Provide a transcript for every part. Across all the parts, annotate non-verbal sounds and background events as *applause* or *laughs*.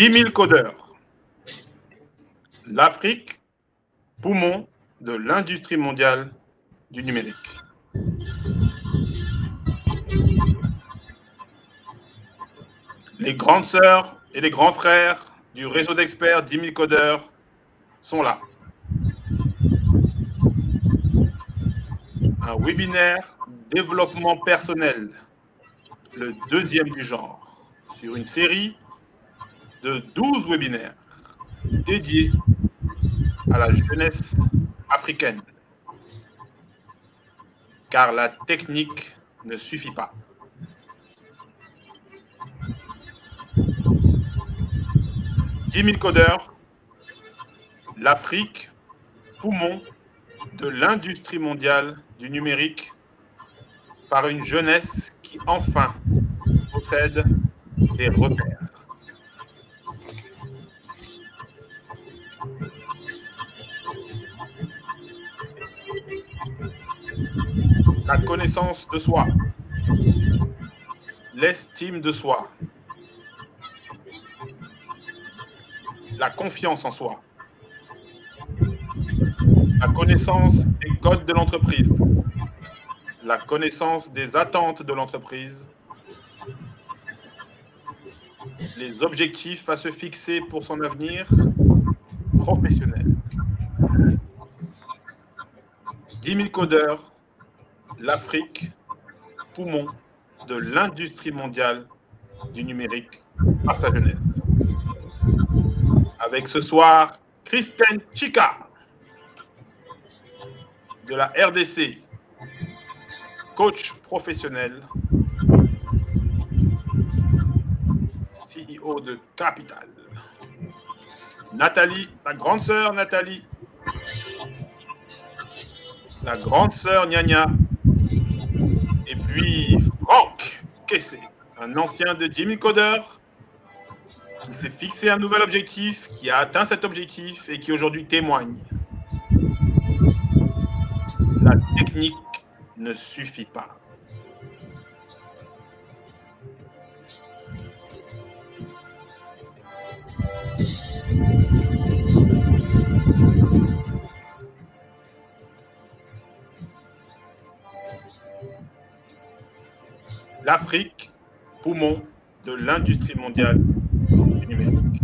10 000 codeurs. L'Afrique, poumon de l'industrie mondiale du numérique. Les grandes sœurs et les grands frères du réseau d'experts 10 000 codeurs sont là. Un webinaire développement personnel, le deuxième du genre, sur une série de 12 webinaires dédiés à la jeunesse africaine. Car la technique ne suffit pas. « 10 000 codeurs, l'Afrique, poumon de l'industrie mondiale du numérique par une jeunesse qui enfin possède des repères. La connaissance de soi, l'estime de soi, la confiance en soi, la connaissance des codes de l'entreprise, la connaissance des attentes de l'entreprise, les objectifs à se fixer pour son avenir professionnel. 10 000 codeurs, l'Afrique, poumon de l'industrie mondiale du numérique par sa jeunesse. Avec ce soir, Christine Chica de la RDC, coach professionnel, CEO de Capital. Nathalie, la grande sœur Nathalie, la grande sœur Nya et puis Franck Kessé, un ancien de Jimmy Coder qui s'est fixé un nouvel objectif, qui a atteint cet objectif et qui aujourd'hui témoigne. La technique ne suffit pas. L'Afrique, poumon de l'industrie mondiale du numérique.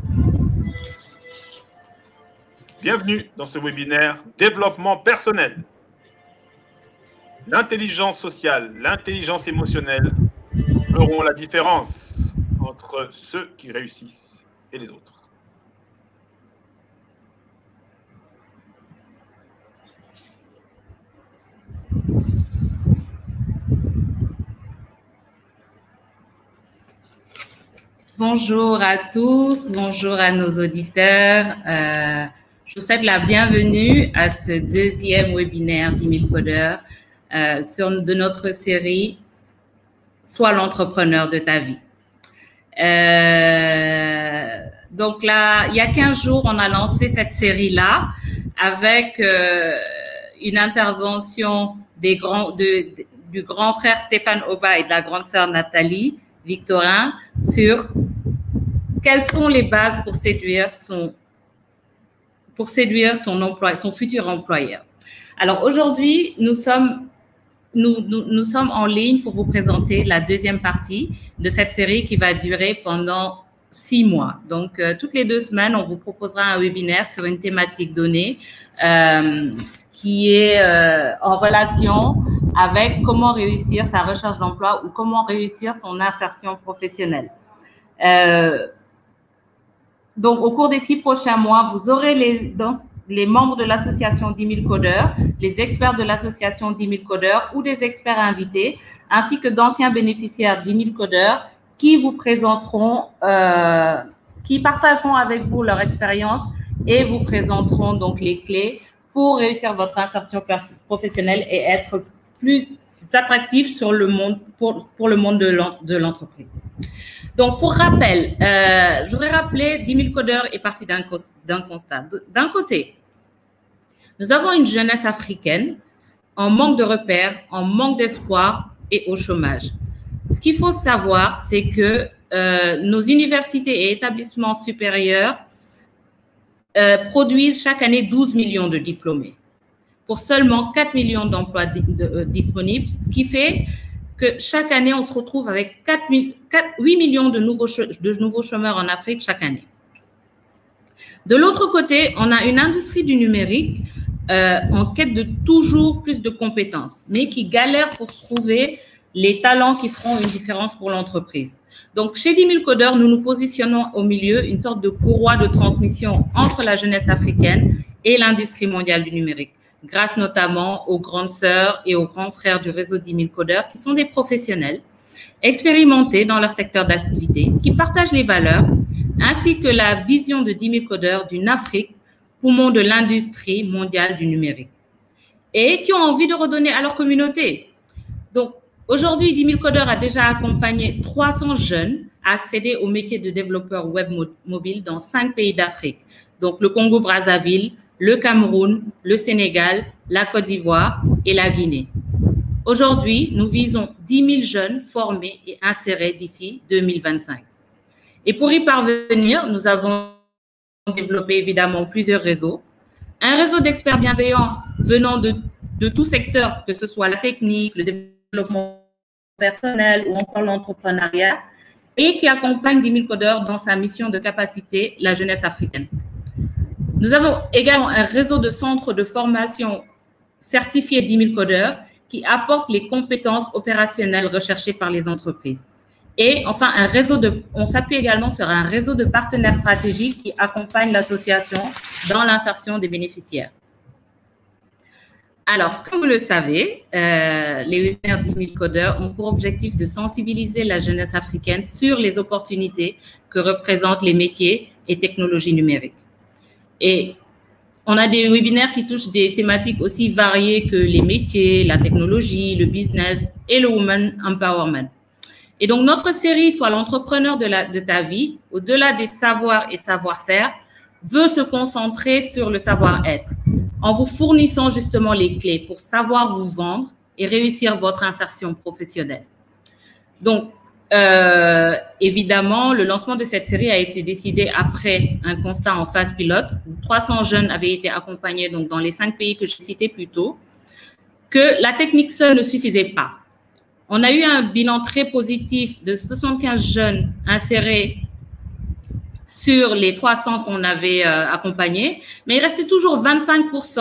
Bienvenue dans ce webinaire Développement personnel l'intelligence sociale, l'intelligence émotionnelle feront la différence entre ceux qui réussissent et les autres. Bonjour à tous, bonjour à nos auditeurs. Euh, je vous souhaite la bienvenue à ce deuxième webinaire 10 000 codeurs euh, sur, de notre série Sois l'entrepreneur de ta vie. Euh, donc là, il y a 15 jours, on a lancé cette série-là avec euh, une intervention des grands, du grand frère Stéphane Oba et de la grande sœur Nathalie Victorin sur quelles sont les bases pour séduire son, pour séduire son, emploi, son futur employeur. Alors aujourd'hui, nous sommes nous, nous, sommes en ligne pour vous présenter la deuxième partie de cette série qui va durer pendant six mois. Donc, euh, toutes les deux semaines, on vous proposera un webinaire sur une thématique donnée euh, qui est euh, en relation avec comment réussir sa recherche d'emploi ou comment réussir son insertion professionnelle. donc, au cours des six prochains mois, vous aurez les membres de l'association 10 000 codeurs, les experts de l'association 10 000 codeurs ou des experts invités, ainsi que d'anciens bénéficiaires 10 000 codeurs qui vous présenteront, euh, qui partageront avec vous leur expérience et vous présenteront donc les clés pour réussir votre insertion professionnelle et être plus attractif sur le monde, pour, pour le monde de l'entreprise. Donc, pour rappel, euh, je voudrais rappeler 10 000 codeurs est parti d'un constat. D'un côté, nous avons une jeunesse africaine en manque de repères, en manque d'espoir et au chômage. Ce qu'il faut savoir, c'est que euh, nos universités et établissements supérieurs euh, produisent chaque année 12 millions de diplômés pour seulement 4 millions d'emplois euh, disponibles, ce qui fait que chaque année, on se retrouve avec 4, 8 millions de nouveaux, chômeurs en Afrique chaque année. De l'autre côté, on a une industrie du numérique euh, en quête de toujours plus de compétences, mais qui galère pour trouver les talents qui feront une différence pour l'entreprise. Donc, chez 10 000 codeurs, nous nous positionnons au milieu, une sorte de courroie de transmission entre la jeunesse africaine et l'industrie mondiale du numérique, grâce notamment aux grandes sœurs et aux grands frères du réseau 10 000 codeurs, qui sont des professionnels expérimentés dans leur secteur d'activité, qui partagent les valeurs, ainsi que la vision de 10 000 codeurs d'une Afrique poumon de l'industrie mondiale du numérique et qui ont envie de redonner à leur communauté. Donc, aujourd'hui, 10 000 codeurs a déjà accompagné 300 jeunes à accéder au métier de développeur web mobile dans cinq pays d'Afrique. Donc, le Congo-Brazzaville, le Cameroun, le Sénégal, la Côte d'Ivoire et la Guinée. Aujourd'hui, nous visons 10 000 jeunes formés et insérés d'ici 2025. Et pour y parvenir, nous avons développer évidemment plusieurs réseaux. Un réseau d'experts bienveillants venant de, de tout secteur, que ce soit la technique, le développement personnel ou encore l'entrepreneuriat, et qui accompagne 10 000 codeurs dans sa mission de capacité la jeunesse africaine. Nous avons également un réseau de centres de formation certifiés 10 000 codeurs qui apportent les compétences opérationnelles recherchées par les entreprises. Et enfin, un réseau de, on s'appuie également sur un réseau de partenaires stratégiques qui accompagnent l'association dans l'insertion des bénéficiaires. Alors, comme vous le savez, euh, les webinaires 10 000 codeurs ont pour objectif de sensibiliser la jeunesse africaine sur les opportunités que représentent les métiers et technologies numériques. Et on a des webinaires qui touchent des thématiques aussi variées que les métiers, la technologie, le business et le woman empowerment. Et donc, notre série, soit l'entrepreneur de, de ta vie, au-delà des savoirs et savoir-faire, veut se concentrer sur le savoir-être en vous fournissant justement les clés pour savoir vous vendre et réussir votre insertion professionnelle. Donc, euh, évidemment, le lancement de cette série a été décidé après un constat en phase pilote où 300 jeunes avaient été accompagnés donc dans les cinq pays que je citais plus tôt, que la technique seule ne suffisait pas. On a eu un bilan très positif de 75 jeunes insérés sur les 300 qu'on avait euh, accompagnés, mais il restait toujours 25%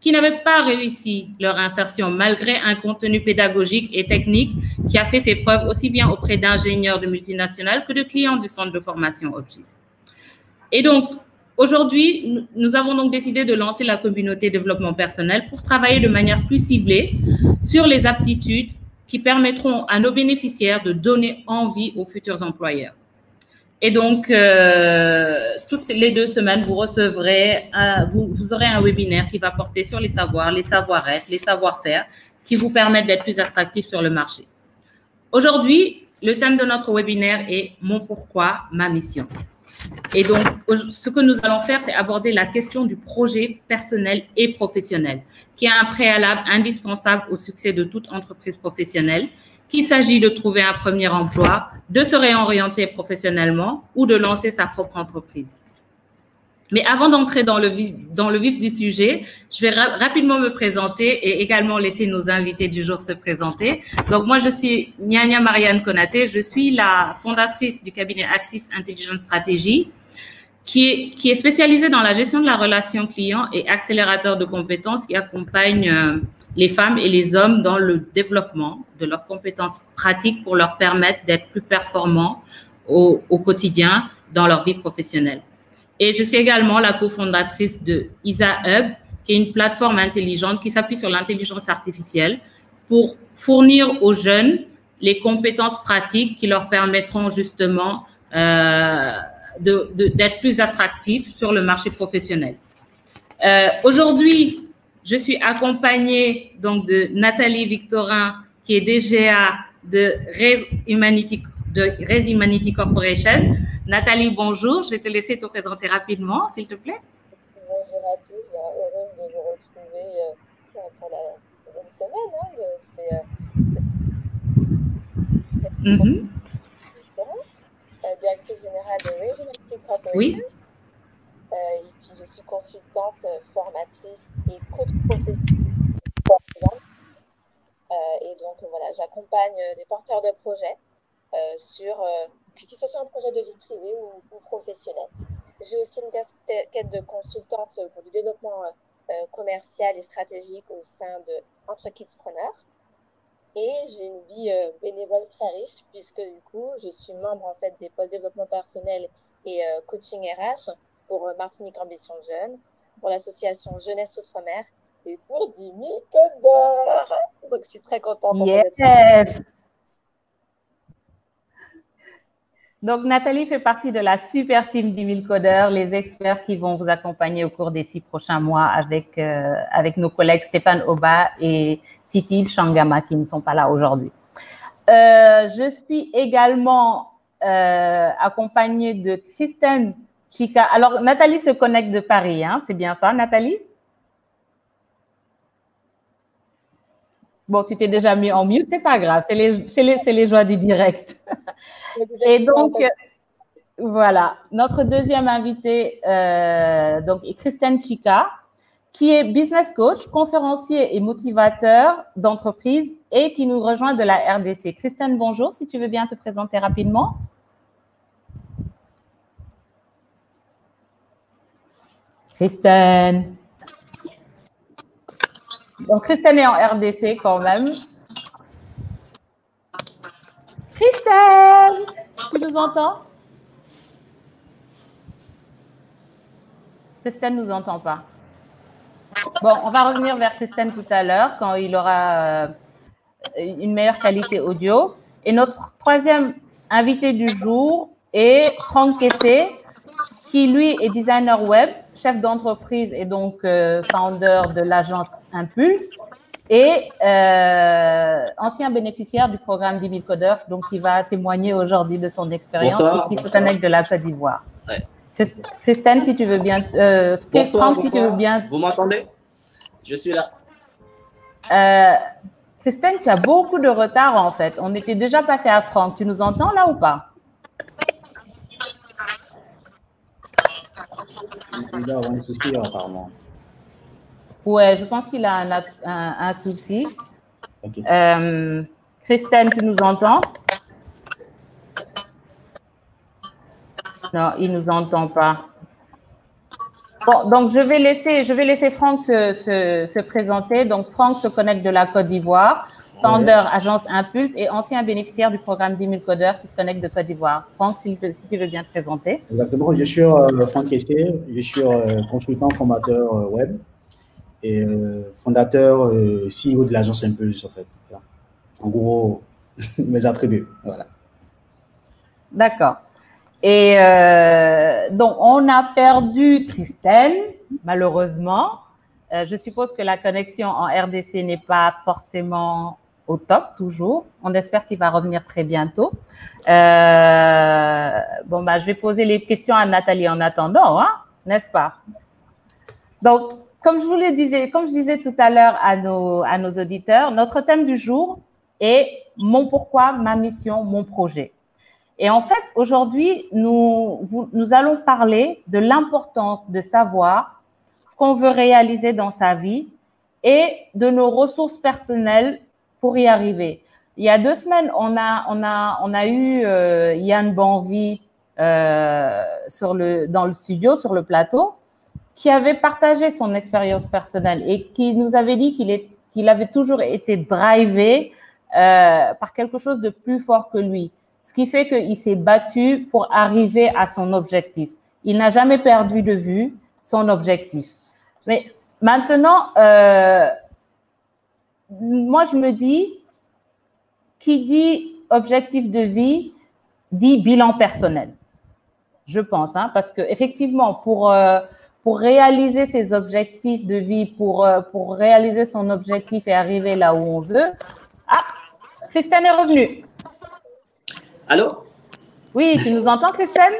qui n'avaient pas réussi leur insertion malgré un contenu pédagogique et technique qui a fait ses preuves aussi bien auprès d'ingénieurs de multinationales que de clients du centre de formation OPGIS. Et donc, aujourd'hui, nous avons donc décidé de lancer la communauté développement personnel pour travailler de manière plus ciblée sur les aptitudes qui permettront à nos bénéficiaires de donner envie aux futurs employeurs. Et donc, euh, toutes les deux semaines, vous recevrez, vous, vous, aurez un webinaire qui va porter sur les savoirs, les savoir-être, les savoir-faire, qui vous permettent d'être plus attractifs sur le marché. Aujourd'hui, le thème de notre webinaire est Mon pourquoi, ma mission. Et donc, ce que nous allons faire, c'est aborder la question du projet personnel et professionnel, qui est un préalable indispensable au succès de toute entreprise professionnelle, qu'il s'agit de trouver un premier emploi, de se réorienter professionnellement ou de lancer sa propre entreprise. Mais avant d'entrer dans le, vif, dans le vif du sujet, je vais rapidement me présenter et également laisser nos invités du jour se présenter. Donc, moi, je suis Nyanya Marianne Konaté. Je suis la fondatrice du cabinet Axis Intelligence Stratégie, qui est, qui est spécialisée dans la gestion de la relation client et accélérateur de compétences qui accompagne euh, les femmes et les hommes dans le développement de leurs compétences pratiques pour leur permettre d'être plus performants au, au quotidien dans leur vie professionnelle. Et je suis également la cofondatrice de ISA Hub, qui est une plateforme intelligente qui s'appuie sur l'intelligence artificielle pour fournir aux jeunes les compétences pratiques qui leur permettront justement euh, d'être plus attractifs sur le marché professionnel. Euh, Aujourd'hui, je suis accompagnée donc de Nathalie Victorin, qui est DGA de Res Humanity de Res Humanity Corporation. Nathalie, bonjour. Je vais te laisser te présenter rapidement, s'il te plaît. Bonjour à tous. Heureuse de vous retrouver euh, pour la bonne semaine hein, de ces, mm -hmm. directrice générale de Regency Corporation. Oui. Et puis, je suis consultante, formatrice et coach professionnelle. Et donc, voilà, j'accompagne des porteurs de projets sur, que ce soit un projet de vie privée ou, ou professionnel. J'ai aussi une casquette de consultante pour le développement commercial et stratégique au sein de Entre Kidspreneurs. Et j'ai une vie bénévole très riche puisque du coup, je suis membre en fait des pôles développement personnel et coaching RH pour Martinique Ambition Jeune, pour l'association Jeunesse Outre-mer et pour 10 000 codeurs. Donc, je suis très contente. Yes. Donc, Nathalie fait partie de la super team 10 000 codeurs, les experts qui vont vous accompagner au cours des six prochains mois avec, euh, avec nos collègues Stéphane Oba et Siti Shangama qui ne sont pas là aujourd'hui. Euh, je suis également euh, accompagnée de Christine Chica. Alors, Nathalie se connecte de Paris, hein? c'est bien ça, Nathalie? Bon, tu t'es déjà mis en mute, c'est pas grave, c'est les, les, les, joies du direct. *laughs* Et donc, voilà, notre deuxième invité, euh, donc, est Christine Chica, qui est business coach, conférencier et motivateur d'entreprise et qui nous rejoint de la RDC. Christine, bonjour, si tu veux bien te présenter rapidement. Christine. Donc, Christine est en RDC quand même. Christine, tu nous entends? Christine ne nous entend pas. Bon, on va revenir vers Christine tout à l'heure quand il aura euh, une meilleure qualité audio. Et notre troisième invité du jour est Franck Kessé, qui lui est designer web, chef d'entreprise et donc euh, founder de l'agence Impulse et euh, ancien bénéficiaire du programme 10 000 codeurs, donc il va témoigner aujourd'hui de son expérience et qui se de la Côte d'Ivoire. Ouais. Christine, si tu veux bien. Euh, bonsoir, si tu veux bien. Vous m'entendez? Je suis là. Euh, Christine, tu as beaucoup de retard en fait. On était déjà passé à Franck. Tu nous entends là ou pas? Il doit avoir un souci, apparemment. Ouais, je pense qu'il a un, un, souci. Euh, Christine, tu nous entends? Non, il ne nous entend pas. Bon, donc je vais laisser, je vais laisser Franck se, se, se présenter. Donc Franck se connecte de la Côte d'Ivoire founder Agence Impulse et ancien bénéficiaire du programme 10 000 codeurs qui se connectent de Côte d'Ivoire. Franck, si, tu veux bien te présenter. Exactement, je suis euh, Franck Kessé, je suis euh, consultant formateur euh, web et fondateur CEO de l'agence Impulse en fait. En gros, *laughs* mes attributs. Voilà. D'accord. Et donc, on a perdu Christelle, malheureusement. je suppose que la connexion en RDC n'est pas forcément au top toujours. On espère qu'il va revenir très bientôt. Euh, bon, bah, je vais poser les questions à Nathalie en attendant, hein, n'est-ce pas? Donc, comme je vous le disais, comme je disais tout à l'heure à nos, à nos auditeurs, notre thème du jour est mon pourquoi, ma mission, mon projet. Et en fait, aujourd'hui, nous, nous allons parler de l'importance de savoir ce qu'on veut réaliser dans sa vie et de nos ressources personnelles pour y arriver. Il y a deux semaines, on a, on a, on a eu euh, Yann Banvi euh, sur le, dans le studio, sur le plateau, qui avait partagé son expérience personnelle et qui nous avait dit qu'il avait toujours été drivé euh, par quelque chose de plus fort que lui. Ce qui fait qu'il s'est battu pour arriver à son objectif. Il n'a jamais perdu de vue son objectif. Mais maintenant, euh, moi, je me dis, qui dit objectif de vie, dit bilan personnel. Je pense, hein, parce que effectivement, pour, euh, pour réaliser ses objectifs de vie, pour, euh, pour réaliser son objectif et arriver là où on veut. Ah, Christine est revenue. Allô? Oui, tu nous entends, Christine?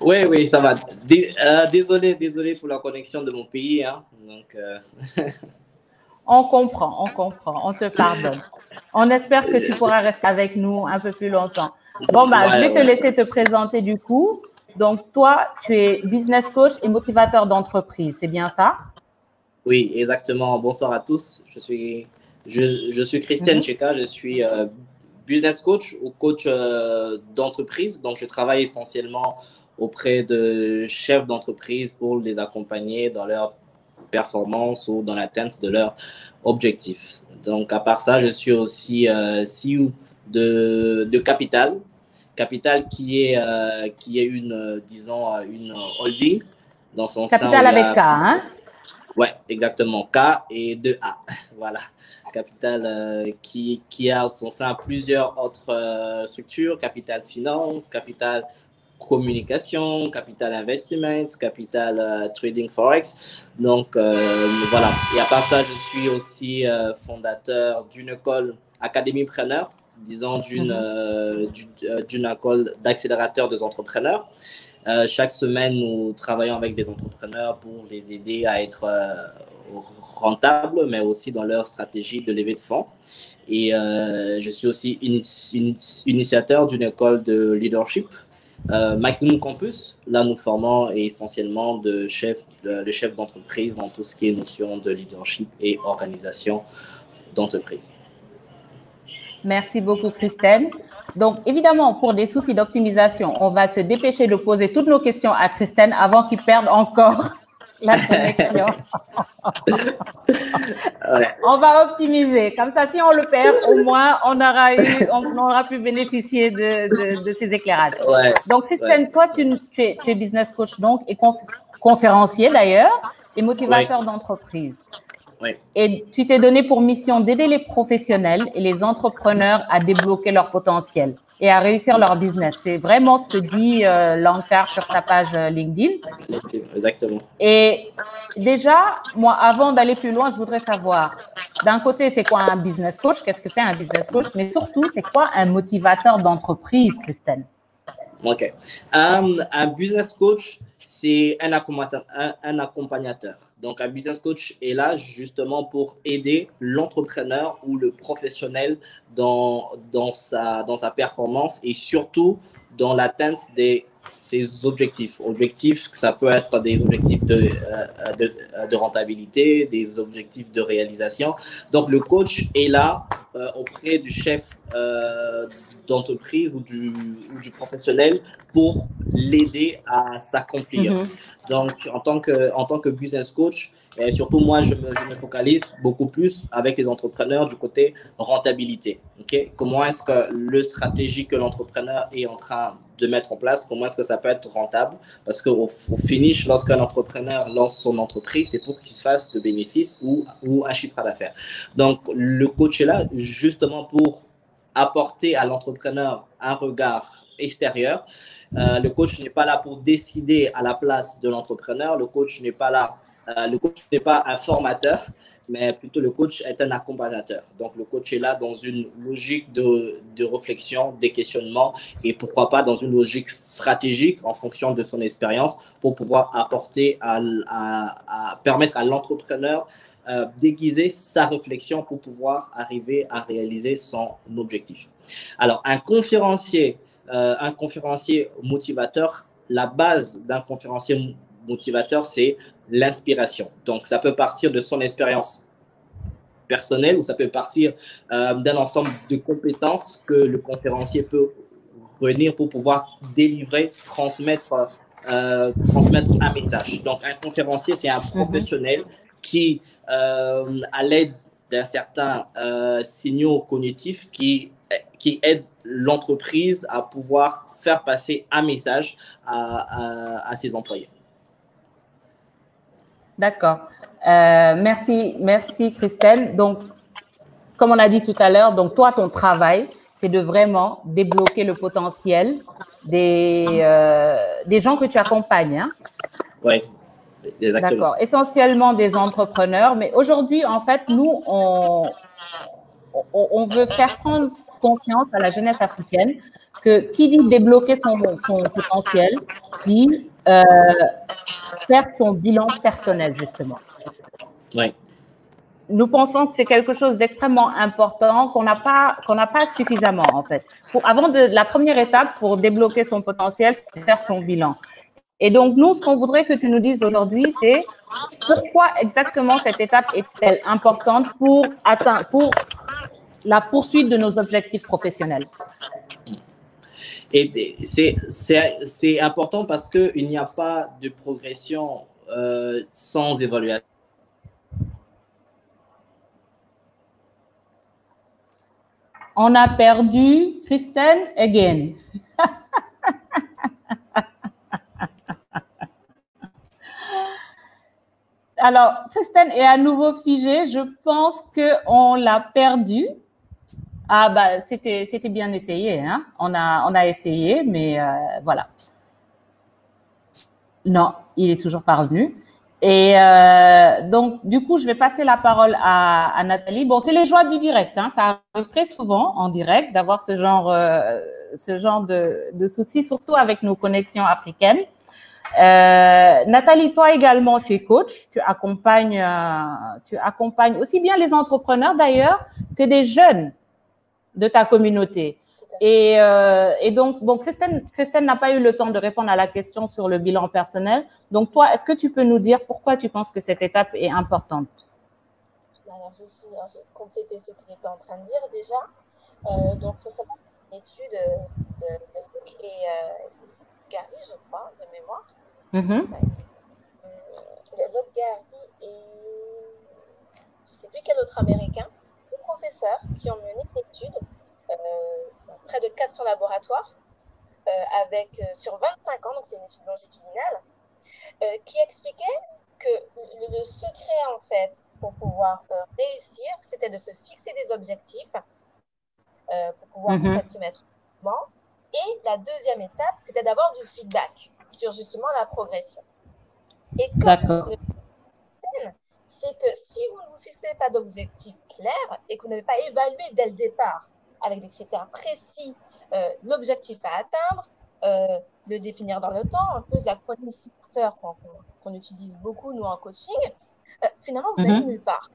Oui, oui, ça va. Euh, désolé, désolé pour la connexion de mon pays. Hein. Donc, *laughs* On comprend, on comprend, on te pardonne. On espère que tu pourras rester avec nous un peu plus longtemps. Bon, bah, je vais te laisser te présenter du coup. Donc, toi, tu es business coach et motivateur d'entreprise, c'est bien ça? Oui, exactement. Bonsoir à tous. Je suis, je, suis Christiane Cheka, mhm. je suis euh, business coach ou coach euh, d'entreprise. Donc, je travaille essentiellement auprès de chefs d'entreprise pour les accompagner dans leur performance ou dans l'atteinte de leurs objectifs. Donc, à part ça, je suis aussi euh, CEO de, de Capital. Capital qui est, euh, qui est une, euh, disons, une holding dans son Capital avec K, hein? Ouais, exactement. K et 2A. *laughs* voilà. Capital qui, qui a son sein plusieurs autres structures, Capital Finance, Capital communication, capital investment, capital euh, trading forex. Donc euh, voilà. Et à part ça, je suis aussi euh, fondateur d'une école Académie Preneur, disons d'une mhm. d'une école d'accélérateur des entrepreneurs. chaque semaine, nous travaillons avec des entrepreneurs pour les aider à être rentables, mais aussi dans leur stratégie de levée de fonds. Et je suis aussi initiateur d'une école de leadership euh, Maximum Campus, là, nous formons essentiellement de chefs, les chefs d'entreprise dans tout ce qui est notion de leadership et organisation d'entreprise. Merci beaucoup, Christelle. Donc, évidemment, pour des soucis d'optimisation, on va se dépêcher de poser toutes nos questions à Christelle avant qu'il perde encore *laughs* la connexion. On va optimiser. Comme ça, si on le perd, au moins, on aura, eu, on aura pu bénéficier de, de, ces éclairages. Donc, Christiane, toi, tu, es, tu, es, business coach donc et conférencier d'ailleurs et motivateur d'entreprise. Et tu t'es donné pour mission d'aider les professionnels et les entrepreneurs à débloquer leur potentiel et à réussir leur business. C'est vraiment ce que dit euh, Lankar sur ta page euh, LinkedIn. Exactement. Et déjà, moi, avant d'aller plus loin, je voudrais savoir, d'un côté, c'est quoi un business coach? Qu'est-ce que fait un business coach? Mais surtout, c'est quoi un motivateur d'entreprise, Christelle? OK. Um, un business coach, c'est un accompagnateur, Donc, un business coach est là justement pour aider l'entrepreneur ou le professionnel dans, dans, sa, dans sa performance et surtout dans l'atteinte des ses objectifs. Objectifs, ça peut être des objectifs de, euh, de, de, rentabilité, des objectifs de réalisation. Donc, le coach est là auprès du chef euh, d'entreprise ou du, ou du, professionnel pour l'aider à s'accomplir. Mhm. Donc, en tant, que, en tant que business coach, et surtout moi, je me, je me, focalise beaucoup plus avec les entrepreneurs du côté rentabilité. ok? Comment est-ce que le stratégie que l'entrepreneur est en train de mettre en place, comment est-ce que ça peut être rentable? Parce qu'au au finish, lorsqu'un entrepreneur lance son entreprise, c'est pour qu'il se fasse de bénéfices ou, ou un chiffre d'affaires. Donc, le coach est là justement pour apporter à l'entrepreneur un regard extérieur. Euh, le coach n'est pas là pour décider à la place de l'entrepreneur. Le coach n'est pas là. Euh, le coach n'est pas un formateur, mais plutôt le coach est un accompagnateur. Donc le coach est là dans une logique de, de réflexion, des questionnements et pourquoi pas dans une logique stratégique en fonction de son expérience pour pouvoir apporter à, à, à permettre à l'entrepreneur euh, déguiser sa réflexion pour pouvoir arriver à réaliser son objectif. Alors, un conférencier, euh, un conférencier motivateur, la base d'un conférencier motivateur, c'est l'inspiration. Donc, ça peut partir de son expérience personnelle ou ça peut partir euh, d'un ensemble de compétences que le conférencier peut réunir pour pouvoir délivrer, transmettre, transmettre un message. Donc, un conférencier, c'est un mhm. professionnel qui, euh, à l'aide d'un certain euh, signaux cognitifs qui, qui aident l'entreprise à pouvoir faire passer un message à, à, ses employés. D'accord. Euh, merci, merci Christelle. Donc, comme on a dit tout à l'heure, donc toi, ton travail, c'est de vraiment débloquer le potentiel des, des gens que tu accompagnes. Hein? Oui. D'accord. Essentiellement des entrepreneurs, mais aujourd'hui, en fait, nous, on, on, veut faire prendre confiance à la jeunesse africaine que qui dit débloquer son, son potentiel, dit euh, faire son bilan personnel, justement. Oui. nous pensons que c'est quelque chose d'extrêmement important qu'on n'a pas qu'on n'a pas suffisamment en fait. Pour, avant de la première étape pour débloquer son potentiel, c'est faire son bilan. Et donc nous, ce qu'on voudrait que tu nous dises aujourd'hui, c'est pourquoi exactement cette étape est-elle importante pour atteindre pour la poursuite de nos objectifs professionnels? Et c'est important parce qu'il n'y a pas de progression euh, sans évaluation. On a perdu Christine again. *laughs* Alors, Christine est à nouveau figée. Je pense qu'on l'a perdue. Ah bah c'était bien essayé, hein. On a on a essayé, mais euh, voilà. Non, il est toujours pas revenu. Et euh, donc du coup, je vais passer la parole à, à Nathalie. Bon, c'est les joies du direct, hein. Ça arrive très souvent en direct d'avoir ce genre euh, ce genre de, de soucis, surtout avec nos connexions africaines. Euh, Nathalie, toi également, tu es coach, tu accompagnes, euh, tu accompagnes aussi bien les entrepreneurs d'ailleurs que des jeunes de ta communauté. Et, euh, donc, bon, Christine, Christine n'a pas eu le temps de répondre à la question sur le bilan personnel. Donc, toi, est-ce que tu peux nous dire pourquoi tu penses que cette étape est importante? Bah, Alors, je vais compléter ce qu'il était en train de dire déjà. Euh, donc, il faut savoir une étude de, de et Gary, je crois, de mémoire. Mm -hmm. euh, Luc Gary et je ne sais plus quel autre américain professeurs qui ont mené une étude, euh, près de 400 laboratoires, euh, avec, euh, sur 25 ans, donc c'est une étude longitudinale, qui expliquait que le, secret, en fait, pour pouvoir réussir, c'était de se fixer des objectifs pour pouvoir mm -hmm. en fait, se mettre en mouvement. Et la deuxième étape, c'était d'avoir du feedback sur justement la progression. Et comme c'est que si vous ne vous fixez pas d'objectifs clairs et que vous n'avez pas évalué dès le départ avec des critères précis euh, l'objectif à atteindre, euh, le définir dans le temps, un peu l'acronyme SMARTER qu'on utilise beaucoup nous en coaching, euh, finalement vous n'allez mm -hmm. nulle part.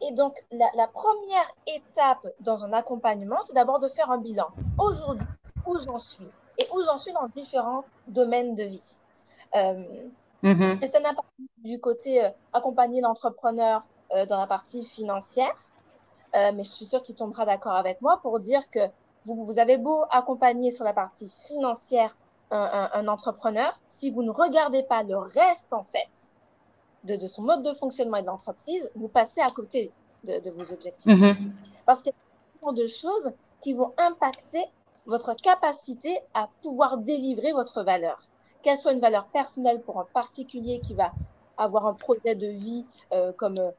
Et donc la, la première étape dans un accompagnement, c'est d'abord de faire un bilan. Aujourd'hui, où j'en suis? Et où j'en suis dans différents domaines de vie. Euh, a parlé du côté euh, accompagner l'entrepreneur euh, dans la partie financière, euh, mais je suis sûre qu'il tombera d'accord avec moi pour dire que vous, vous avez beau accompagner sur la partie financière un, un, un, entrepreneur, si vous ne regardez pas le reste en fait de, de son mode de fonctionnement et de l'entreprise, vous passez à côté de, de vos objectifs. Mhm. Parce qu'il y a tellement de choses qui vont impacter votre capacité à pouvoir délivrer votre valeur qu'elle soit une valeur personnelle pour un particulier qui va avoir un projet de vie euh, comme euh,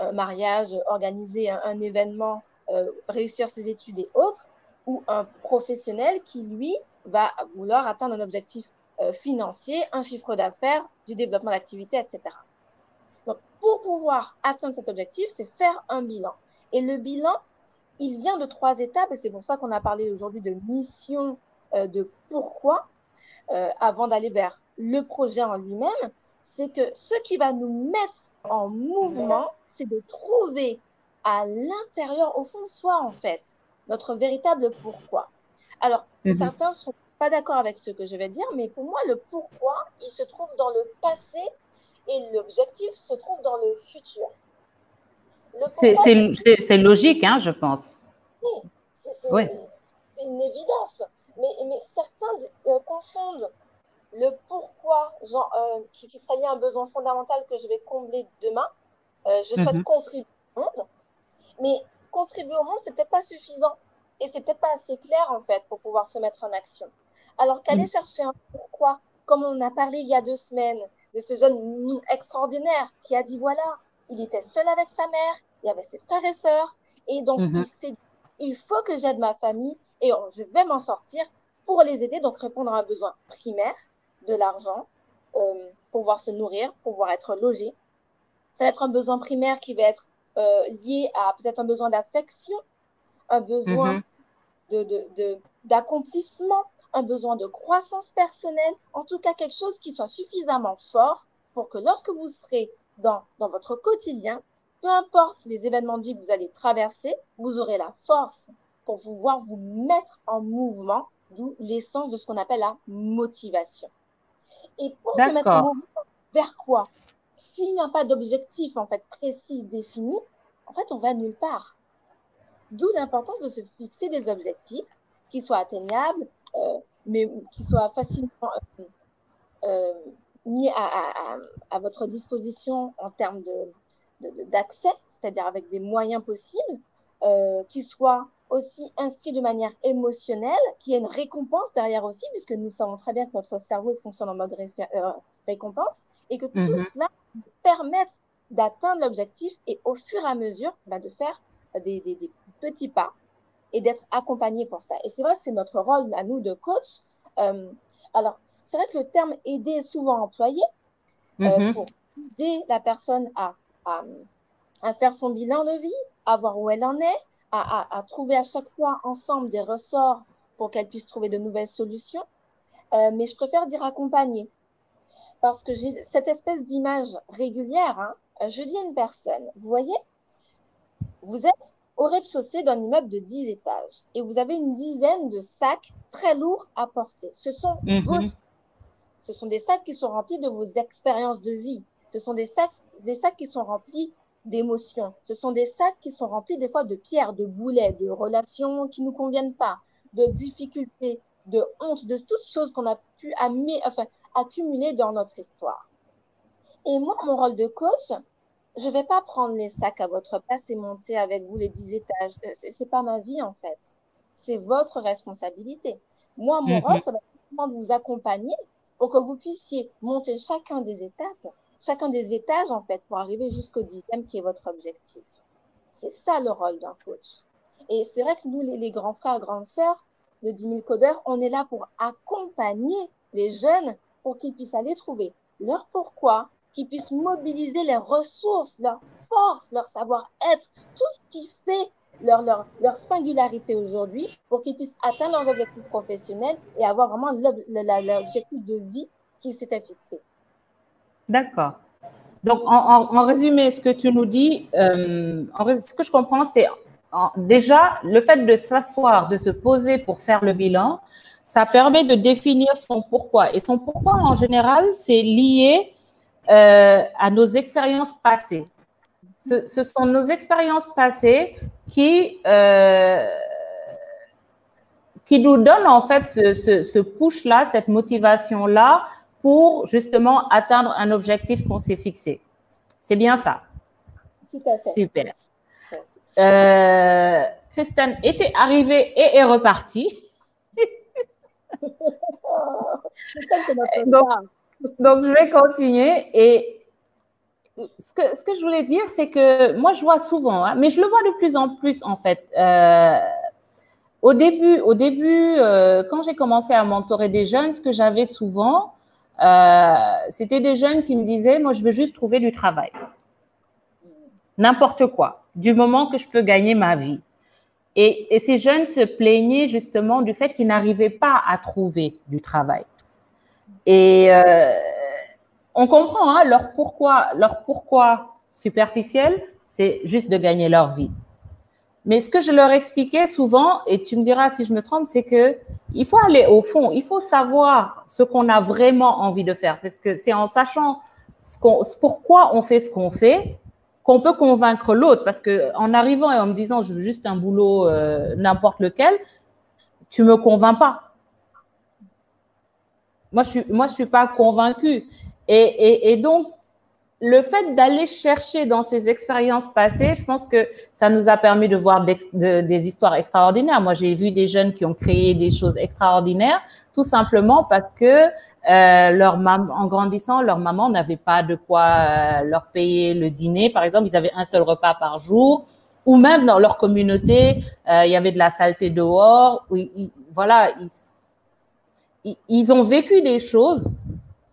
un mariage, organiser un, événement, euh, réussir ses études et autres, ou un professionnel qui, lui, va vouloir atteindre un objectif financier, un chiffre d'affaires, du développement d'activité, etc. Donc, pour pouvoir atteindre cet objectif, c'est faire un bilan. Et le bilan, il vient de trois étapes, et c'est pour ça qu'on a parlé aujourd'hui de mission, euh, de pourquoi, euh, avant d'aller vers le projet en lui-même, c'est que ce qui va nous mettre en mouvement, c'est de trouver à l'intérieur, au fond de soi, en fait, notre véritable pourquoi. Alors, mm -hmm. certains ne sont pas d'accord avec ce que je vais dire, mais pour moi, le pourquoi, il se trouve dans le passé et l'objectif se trouve dans le futur. C'est logique, hein, je pense. Oui, c'est oui. une évidence. Mais, mais certains euh, confondent le pourquoi, genre, euh, qui, qui, serait lié à un besoin fondamental que je vais combler demain. Euh, je souhaite mm -hmm. contribuer au monde, mais contribuer au monde, c'est peut-être pas suffisant et c'est peut-être pas assez clair en fait pour pouvoir se mettre en action. Alors qu'aller mm chercher un pourquoi, comme on a parlé il y a deux semaines de ce jeune extraordinaire qui a dit voilà, il était seul avec sa mère, il y avait ses frères et sœurs, et donc mm -hmm. il s'est il faut que j'aide ma famille et je vais m'en sortir pour les aider, donc répondre à un besoin primaire de l'argent, euh, pouvoir se nourrir, pouvoir être logé. Ça va être un besoin primaire qui va être euh, lié à peut-être un besoin d'affection, un besoin mm -hmm. d'accomplissement, de, de, un besoin de croissance personnelle, en tout cas quelque chose qui soit suffisamment fort pour que lorsque vous serez dans, dans votre quotidien, peu importe les événements de vie que vous allez traverser, vous aurez la force pour pouvoir vous mettre en mouvement, d'où l'essence de ce qu'on appelle la motivation. Et pour se mettre en mouvement, vers quoi? S'il n'y a pas d'objectif en fait précis, défini, en fait, on va nulle part. D'où l'importance de se fixer des objectifs qui soient atteignables, euh, mais qui soient facilement euh, euh, mis à, votre disposition en termes d'accès, c'est-à-dire avec des moyens possibles, qui soient aussi inscrits de manière émotionnelle, qui ait une récompense derrière aussi, puisque nous savons très bien que notre cerveau fonctionne en mode récompense, et que tout mhm. cela permette d'atteindre l'objectif et au fur et à mesure bah, de faire des, petits pas et d'être accompagné pour ça. Et c'est vrai que c'est notre rôle à nous de coach. Euh, alors, c'est vrai que le terme aider est souvent employé euh, mhm. pour aider la personne à, à, faire son bilan de vie, à voir où elle en est, à, à trouver à chaque fois ensemble des ressorts pour qu'elle puisse trouver de nouvelles solutions. Euh, mais je préfère dire accompagner parce que j'ai cette espèce d'image régulière. Hein. Je dis à une personne, vous voyez, vous êtes au rez-de-chaussée d'un immeuble de 10 étages et vous avez une dizaine de sacs très lourds à porter. Ce sont mhm. vos ce sont des sacs qui sont remplis de vos expériences de vie. Ce sont des sacs, des sacs qui sont remplis d'émotions. Ce sont des sacs qui sont remplis des fois de pierres, de boulets, de relations qui ne nous conviennent pas, de difficultés, de honte, de toutes choses qu'on a pu enfin, accumuler dans notre histoire. Et moi, mon rôle de coach, je ne vais pas prendre les sacs à votre place et monter avec vous les 10 étages. Euh, Ce n'est pas ma vie, en fait. C'est votre responsabilité. Moi, mon rôle, c'est de vous accompagner pour que vous puissiez monter chacun des étapes, chacun des étages, en fait, pour arriver jusqu'au dixième qui est votre objectif. C'est ça le rôle d'un coach. Et c'est vrai que nous, les, grands frères, grandes sœurs de 10 000 codeurs, on est là pour accompagner les jeunes pour qu'ils puissent aller trouver leur pourquoi, qu'ils puissent mobiliser les ressources, leur force, leur savoir-être, tout ce qui fait leur, leur, leur singularité aujourd'hui pour qu'ils puissent atteindre leurs objectifs professionnels et avoir vraiment l'objectif de vie qu'ils s'étaient fixé. D'accord. Donc, en, en, résumé, ce que tu nous dis, euh, en, ce que je comprends, c'est déjà le fait de s'asseoir, de se poser pour faire le bilan, ça permet de définir son pourquoi. Et son pourquoi, en général, c'est lié euh, à nos expériences passées. Ce, ce, sont nos expériences passées qui, euh, qui nous donnent en fait ce, ce, ce push-là, cette motivation-là pour justement atteindre un objectif qu'on s'est fixé. C'est bien ça. Tout à fait. Super. Euh, Christiane était arrivée et est repartie. *laughs* Christiane, donc, je vais continuer. Et ce que, ce que je voulais dire, c'est que moi, je vois souvent, hein, mais je le vois de plus en plus, en fait. Euh, au début, au début euh, quand j'ai commencé à mentorer des jeunes, ce que j'avais souvent, euh, c'était des jeunes qui me disaient, moi, je veux juste trouver du travail. N'importe quoi, du moment que je peux gagner ma vie. Et, et ces jeunes se plaignaient justement du fait qu'ils n'arrivaient pas à trouver du travail. Et euh, on comprend hein, leur pourquoi, leur pourquoi superficiel, c'est juste de gagner leur vie. Mais ce que je leur expliquais souvent, et tu me diras si je me trompe, c'est que il faut aller au fond, il faut savoir ce qu'on a vraiment envie de faire, parce que c'est en sachant pourquoi on fait ce qu'on fait qu'on peut convaincre l'autre. Parce que en arrivant et en me disant je veux juste un boulot euh, n'importe lequel, tu me convaincs pas. Moi, je suis, moi, je suis pas convaincue. Et, et, et donc, le fait d'aller chercher dans ces expériences passées, je pense que ça nous a permis de voir des histoires extraordinaires. Moi, j'ai vu des jeunes qui ont créé des choses extraordinaires, tout simplement parce que euh, leur maman, en grandissant, leur maman n'avait pas de quoi euh, leur payer le dîner. Par exemple, ils avaient un seul repas par jour, ou même dans leur communauté, euh, il y avait de la saleté dehors. Où voilà, ils ont vécu des choses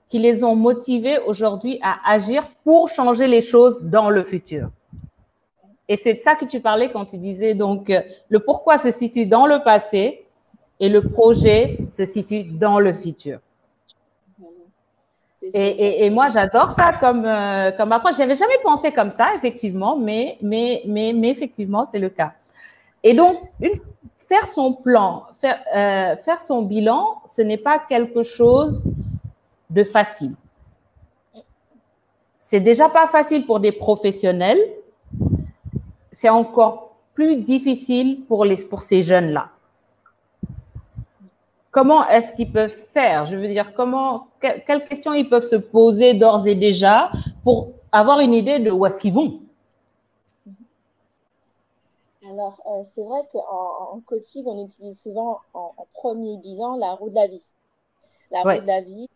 qui les ont motivés aujourd'hui à agir pour changer les choses dans le futur. Et c'est de ça que tu parlais quand tu disais donc euh, le pourquoi se situe dans le passé et le projet se situe dans le futur. Et, et, moi, j'adore ça comme, euh, comme approche. Je n'avais jamais pensé comme ça, effectivement, mais, mais, mais, mais effectivement, c'est le cas. Et donc, une, faire son plan, faire, euh, faire son bilan, ce n'est pas quelque chose de facile. C'est déjà pas facile pour des professionnels. C'est encore plus difficile pour, les, pour ces jeunes-là. Comment est-ce qu'ils peuvent faire? Je veux dire, comment, quelles questions ils peuvent se poser d'ores et déjà pour avoir une idée de où est-ce qu'ils vont? Alors, euh, c'est vrai qu'en en coaching, on utilise souvent en, premier bilan la roue de la vie. La roue de la vie,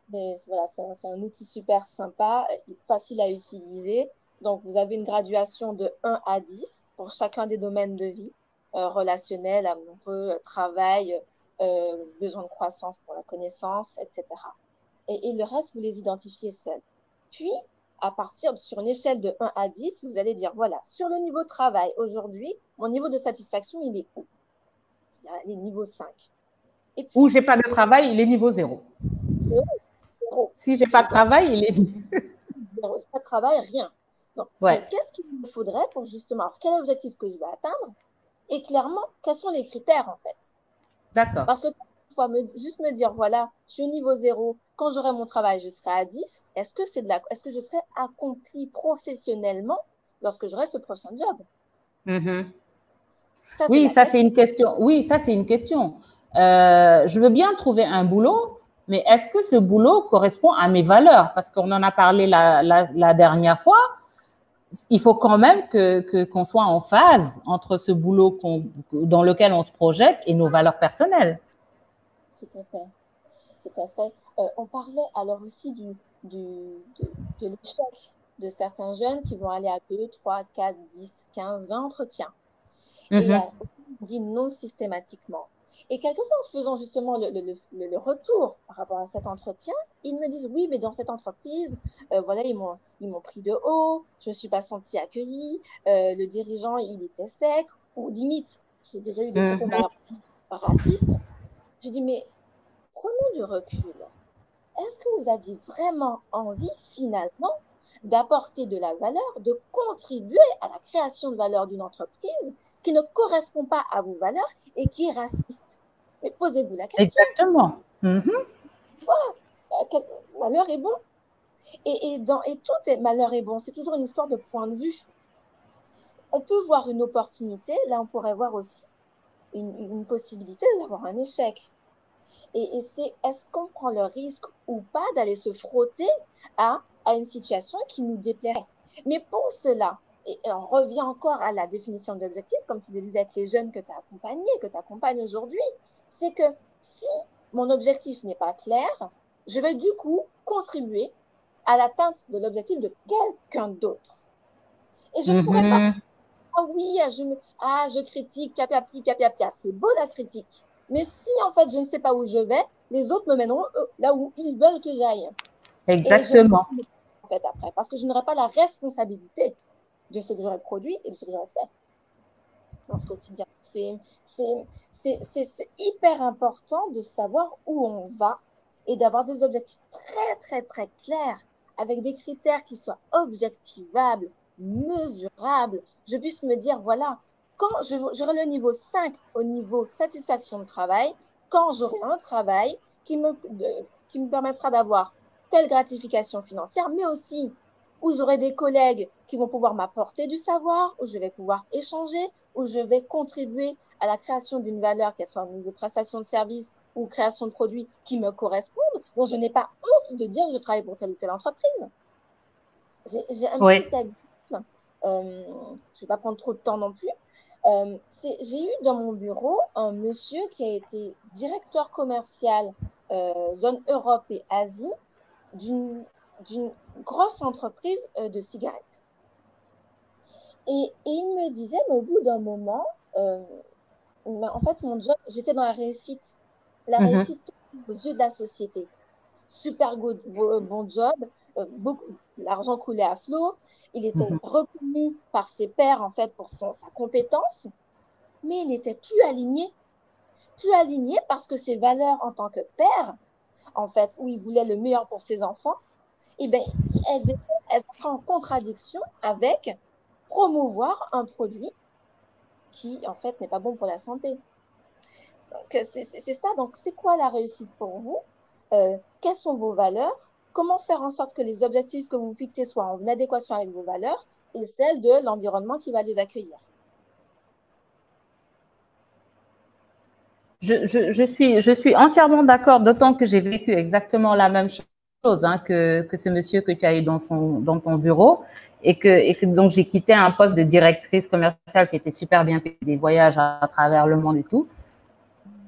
voilà, c'est un, outil super sympa, facile à utiliser. Donc, vous avez une graduation de 1 à 10 pour chacun des domaines de vie, euh, relationnel, amoureux, travail, euh, besoin de croissance pour la connaissance, etc. Et, et le reste, vous les identifiez seuls. Puis, à partir sur une échelle de 1 à 10, vous allez dire, voilà, sur le niveau de travail, aujourd'hui, mon niveau de satisfaction, il est où? Il est niveau 5. Et puis, Ou j'ai pas de travail, il est niveau 0. Zéro. zéro. Si j'ai pas de travail, il est *laughs* zéro. Pas de travail, rien. Donc, qu'est-ce qu'il me faudrait pour justement, alors, quel objectif que je vais atteindre? Et clairement, quels sont les critères en fait? D'accord. Parce que me, juste me dire, voilà, je suis au niveau 0, quand j'aurai mon travail, je serai à 10. Est-ce que, c'est de la, est-ce que je serai accompli professionnellement lorsque j'aurai ce prochain job? Mm-hmm. Oui, ça c'est une question. Oui, ça c'est une question. Euh, je veux bien trouver un boulot, mais est-ce que ce boulot correspond à mes valeurs? Parce qu'on en a parlé la, la, dernière fois. Il faut quand même que, qu'on soit en phase entre ce boulot dans lequel on se projette et nos valeurs personnelles. Tout à fait. Tout à fait. Euh, on parlait alors aussi du, du de, de l'échec de certains jeunes qui vont aller à 2, 3, 4, 10, 15, 20 entretiens. Et mhm. on dit non systématiquement. Et quelquefois, en faisant justement le, le, le, retour par rapport à cet entretien, ils me disent oui, mais dans cette entreprise, euh, voilà, ils m'ont ils m'ont pris de haut, je me suis pas sentie accueillie, euh, le dirigeant il était sec ou limite, j'ai déjà eu des propos racistes. J'ai dit mais prenons du recul. Est-ce que vous aviez vraiment envie finalement d'apporter de la valeur, de contribuer à la création de valeur d'une entreprise qui ne correspond pas à vos valeurs et qui est raciste? Mais posez-vous la question. Exactement. Mm malheur est bon? Et, et, dans, et tout est malheur est bon. C'est toujours une histoire de point de vue. On peut voir une opportunité, là on pourrait voir aussi une, une possibilité d'avoir un échec. Et, c'est est-ce qu'on prend le risque ou pas d'aller se frotter à, à une situation qui nous déplairait? Mais pour cela, et on revient encore à la définition d'objectif, comme tu le disais avec les jeunes que tu as accompagnés, que tu accompagnes aujourd'hui, c'est que si mon objectif n'est pas clair, je vais du coup contribuer à l'atteinte de l'objectif de quelqu'un d'autre. Et je ne pourrais pas. Ah oui, je, me, ah, je critique, c'est beau la critique. Mais si en fait je ne sais pas où je vais, les autres me mèneront euh, là où ils veulent que j'aille. Exactement. en fait, après, parce que je n'aurai pas la responsabilité de ce que j'aurais produit et de ce que j'aurais fait dans ce quotidien. C'est hyper important de savoir où on va et d'avoir des objectifs très, très, très clairs avec des critères qui soient objectivables, mesurables. Je puisse me dire, voilà, quand j'aurai le niveau 5 au niveau satisfaction de travail, quand j'aurai un travail qui me, qui me permettra d'avoir telle gratification financière, mais aussi où j'aurai des collègues qui vont pouvoir m'apporter du savoir, où je vais pouvoir échanger, où je vais contribuer à la création d'une valeur, qu'elle soit au niveau prestation de service ou création de produits qui me correspondent, dont je n'ai pas honte de dire que je travaille pour telle ou telle entreprise. J'ai un petit exemple, euh, je ne vais pas prendre trop de temps non plus, euh, j'ai eu dans mon bureau un monsieur qui a été directeur commercial euh, zone Europe et Asie d'une grosse entreprise de cigarettes. Et, il me disait, mais au bout d'un moment, en fait, mon job, j'étais dans la réussite. La mhm. réussite aux yeux de la société. Super good, bon job, l'argent coulait à flot, il était mhm. reconnu par ses pairs, en fait, pour son, sa compétence, mais il n'était plus aligné. Plus aligné parce que ses valeurs en tant que père, en fait, où il voulait le meilleur pour ses enfants, eh ben, elles, elles entrent en contradiction avec promouvoir un produit qui, en fait, n'est pas bon pour la santé. Donc, c'est ça. Donc, c'est quoi la réussite pour vous? Euh, Quelles sont vos valeurs? Comment faire en sorte que les objectifs que vous fixez soient en adéquation avec vos valeurs et celles de l'environnement qui va les accueillir? Je, suis, entièrement d'accord, d'autant que j'ai vécu exactement la même chose hein, que, ce monsieur que tu as eu dans, son, ton bureau et que, donc j'ai quitté un poste de directrice commerciale qui était super bien payé, des voyages à, travers le monde et tout,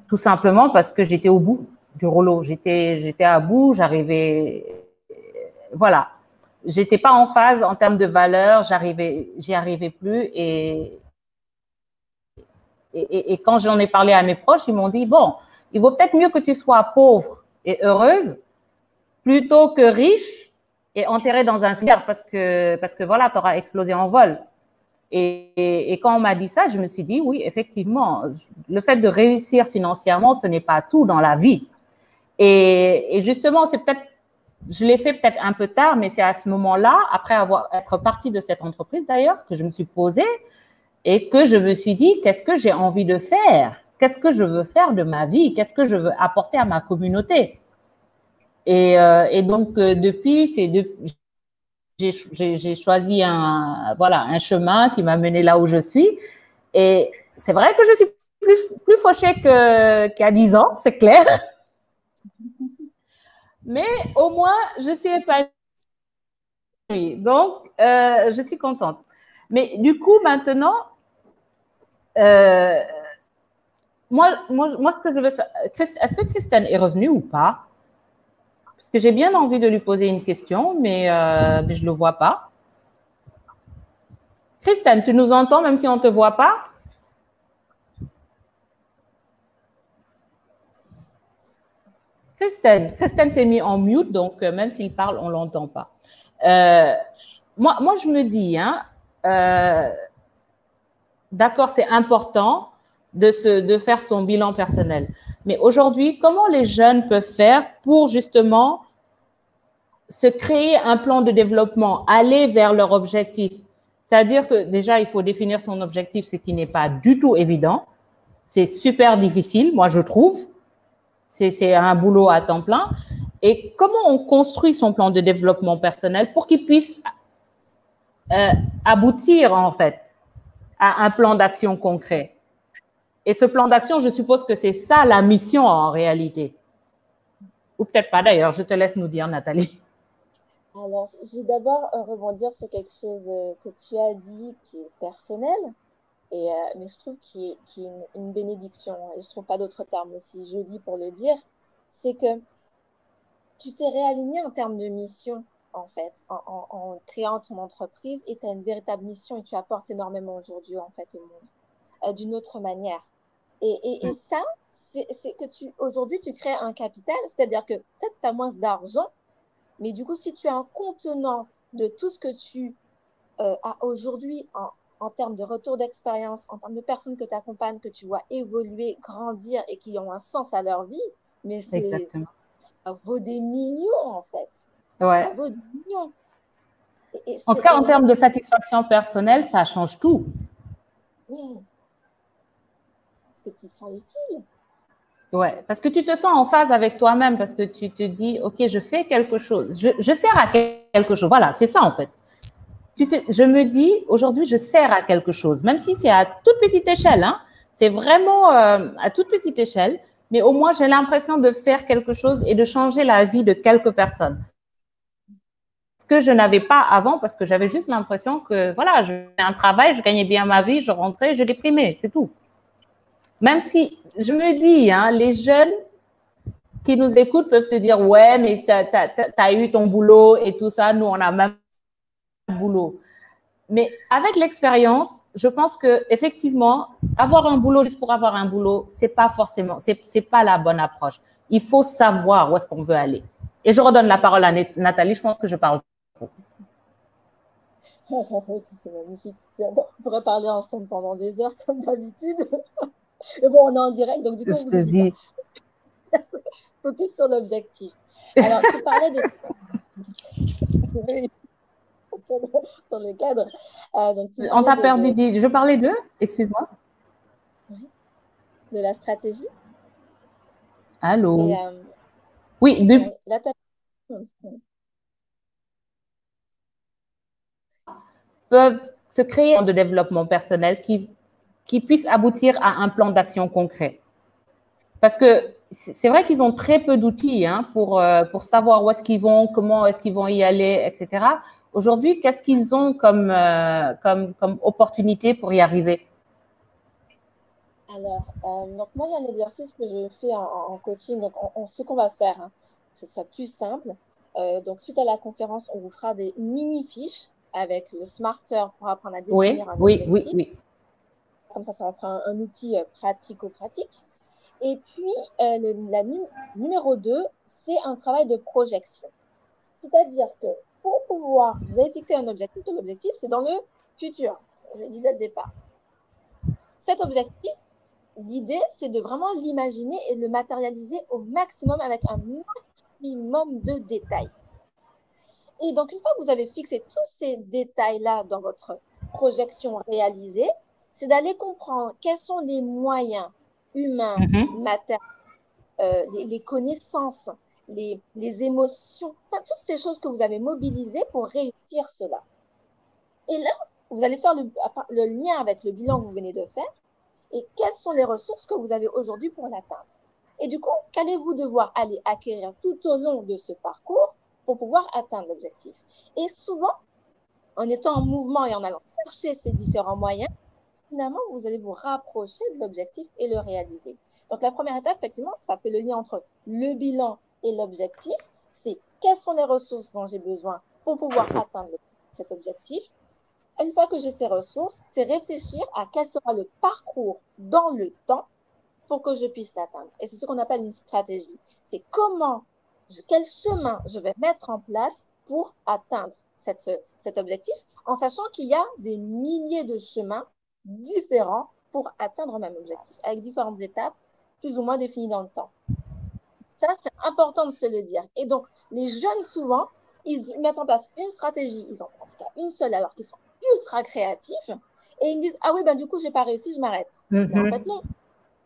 tout simplement parce que j'étais au bout du rouleau, j'étais à bout, j'arrivais, voilà, j'étais pas en phase en termes de valeur, j'arrivais, j'y arrivais plus et et, quand j'en ai parlé à mes proches, ils m'ont dit bon, il vaut peut-être mieux que tu sois pauvre et heureuse plutôt que riche et enterré dans un cimetière parce que, parce que voilà, tu auras explosé en vol. Et, et, et quand on m'a dit ça, je me suis dit, oui, effectivement, le fait de réussir financièrement, ce n'est pas tout dans la vie. Et, et justement, c'est peut-être, je l'ai fait peut-être un peu tard, mais c'est à ce moment-là, après avoir être partie de cette entreprise d'ailleurs, que je me suis posée et que je me suis dit, qu'est-ce que j'ai envie de faire? Qu'est-ce que je veux faire de ma vie? Qu'est-ce que je veux apporter à ma communauté? Et, euh, et, donc, euh, depuis, c'est de, j'ai choisi un, voilà, un chemin qui m'a mené là où je suis. Et c'est vrai que je suis plus, plus fauchée qu'à qu 10 ans, c'est clair. Mais au moins, je suis épanouie. Donc, euh, je suis contente. Mais du coup, maintenant, est-ce que Christine est revenue ou pas? Parce que j'ai bien envie de lui poser une question, mais, euh, je ne le vois pas. Christine, tu nous entends même si on ne te voit pas? Christine, Christine s'est mis en mute, donc euh, même s'il parle, on ne l'entend pas. Euh, moi, moi, je me dis, hein, euh, d'accord, c'est important de, se, de faire son bilan personnel. Mais aujourd'hui, comment les jeunes peuvent faire pour justement se créer un plan de développement, aller vers leur objectif? C'est-à-dire que déjà, il faut définir son objectif, ce qui n'est pas du tout évident. C'est super difficile, moi je trouve. C'est un boulot à temps plein. Et comment on construit son plan de développement personnel pour qu'il puisse euh, aboutir en fait à un plan d'action concret? Et ce plan d'action, je suppose que c'est ça la mission en réalité. Ou peut-être pas d'ailleurs, je te laisse nous dire, Nathalie. Alors, je vais d'abord rebondir sur quelque chose euh, que tu as dit qui est personnel, et, euh, mais je trouve qui est, qui est une, bénédiction, et je trouve pas d'autre terme aussi joli pour le dire, c'est que tu t'es réaligné en termes de mission, en fait, en, en, en créant ton entreprise, et tu as une véritable mission et tu apportes énormément aujourd'hui, en fait, au monde. Euh, d'une autre manière. Et, et, et ça, c'est que tu aujourd'hui, tu crées un capital, c'est-à-dire que peut-être tu as moins d'argent, mais du coup, si tu as un contenant de tout ce que tu euh, as aujourd'hui en, en termes de retour d'expérience, en termes de personnes que tu accompagnes, que tu vois évoluer, grandir et qui ont un sens à leur vie, mais c'est ça vaut des millions en fait. Ouais. Ça vaut des millions. Et, et en tout cas, en termes de satisfaction personnelle, ça change tout. Oui que tu te sens utile. Ouais, parce que tu te sens en phase avec toi-même, parce que tu te dis, OK, je fais quelque chose, je, je sers à quelque chose. Voilà, c'est ça en fait. Je me dis, aujourd'hui, je sers à quelque chose, même si c'est à toute petite échelle. Hein, c'est vraiment euh, à toute petite échelle, mais au moins, j'ai l'impression de faire quelque chose et de changer la vie de quelques personnes. Ce que je n'avais pas avant, parce que j'avais juste l'impression que, voilà, je fais un travail, je gagnais bien ma vie, je rentrais, je déprimais, c'est tout. Même si je me dis, hein, les jeunes qui nous écoutent peuvent se dire, ouais, mais tu as, eu ton boulot et tout ça, nous, on a même boulot. Mais avec l'expérience, je pense que effectivement, avoir un boulot juste pour avoir un boulot, c'est pas forcément, c'est pas la bonne approche. Il faut savoir où est-ce qu'on veut aller. Et je redonne la parole à Nathalie. Je pense que je parle *laughs* c'est magnifique. On pourrait parler ensemble pendant des heures comme d'habitude. *laughs* Mais bon, on est en direct, donc du coup, je te dis. *laughs* Focus sur l'objectif. Alors, tu parlais de. *laughs* dans le cadre. Euh, donc, On t'a perdu. Je parlais de, excuse-moi. De la stratégie. Allô. Euh, oui, de... peuvent se créer de développement personnel qui, qui puisse aboutir à un plan d'action concret. Parce que c'est vrai qu'ils ont très peu d'outils hein, pour, euh, pour savoir où est-ce qu'ils vont, comment est-ce qu'ils vont y aller, etc. Aujourd'hui, qu'est-ce qu'ils ont comme, euh, comme, comme opportunité pour y arriver? Alors, euh, donc moi, il y a un exercice que je fais en, coaching. Donc, on, ce qu'on va faire, hein, que ce soit plus simple. donc, suite à la conférence, on vous fera des mini-fiches avec le Smarter pour apprendre à définir un oui, objectif. Oui, oui, Comme ça, ça va faire un, outil pratico-pratique. Et puis, euh, le, la numéro 2, c'est un travail de projection. C'est-à-dire que pour pouvoir, vous avez fixé un objectif, l'objectif, c'est dans le futur. Je l'ai dit dès le départ. Cet objectif, l'idée, c'est de vraiment l'imaginer et de le matérialiser au maximum avec un maximum de détails. Et donc, une fois que vous avez fixé tous ces détails-là dans votre projection réalisée, c'est d'aller comprendre quels sont les moyens humains, mm les, connaissances, les, les émotions, enfin, toutes ces choses que vous avez mobilisées pour réussir cela. Et là, vous allez faire le, le lien avec le bilan que vous venez de faire et quelles sont les ressources que vous avez aujourd'hui pour l'atteindre. Et du coup, qu'allez-vous devoir aller acquérir tout au long de ce parcours pour pouvoir atteindre l'objectif? Et souvent, en étant en mouvement et en allant chercher ces différents moyens, finalement, vous allez vous rapprocher de l'objectif et le réaliser. Donc, la première étape, effectivement, ça fait le lien entre le bilan et l'objectif. C'est quelles sont les ressources dont j'ai besoin pour pouvoir atteindre cet objectif. Une fois que j'ai ces ressources, c'est réfléchir à quel sera le parcours dans le temps pour que je puisse l'atteindre. Et c'est ce qu'on appelle une stratégie. C'est comment, quel chemin je vais mettre en place pour atteindre cet objectif, en sachant qu'il y a des milliers de chemins différents pour atteindre le même objectif, avec différentes étapes plus ou moins définies dans le temps. Ça, c'est important de se le dire. Et donc, les jeunes, souvent, ils mettent en place une stratégie, ils en pensent qu'à une seule, alors qu'ils sont ultra créatifs, et ils me disent, ah oui, ben du coup, j'ai pas réussi, je m'arrête. Mais en mhm. fait, non.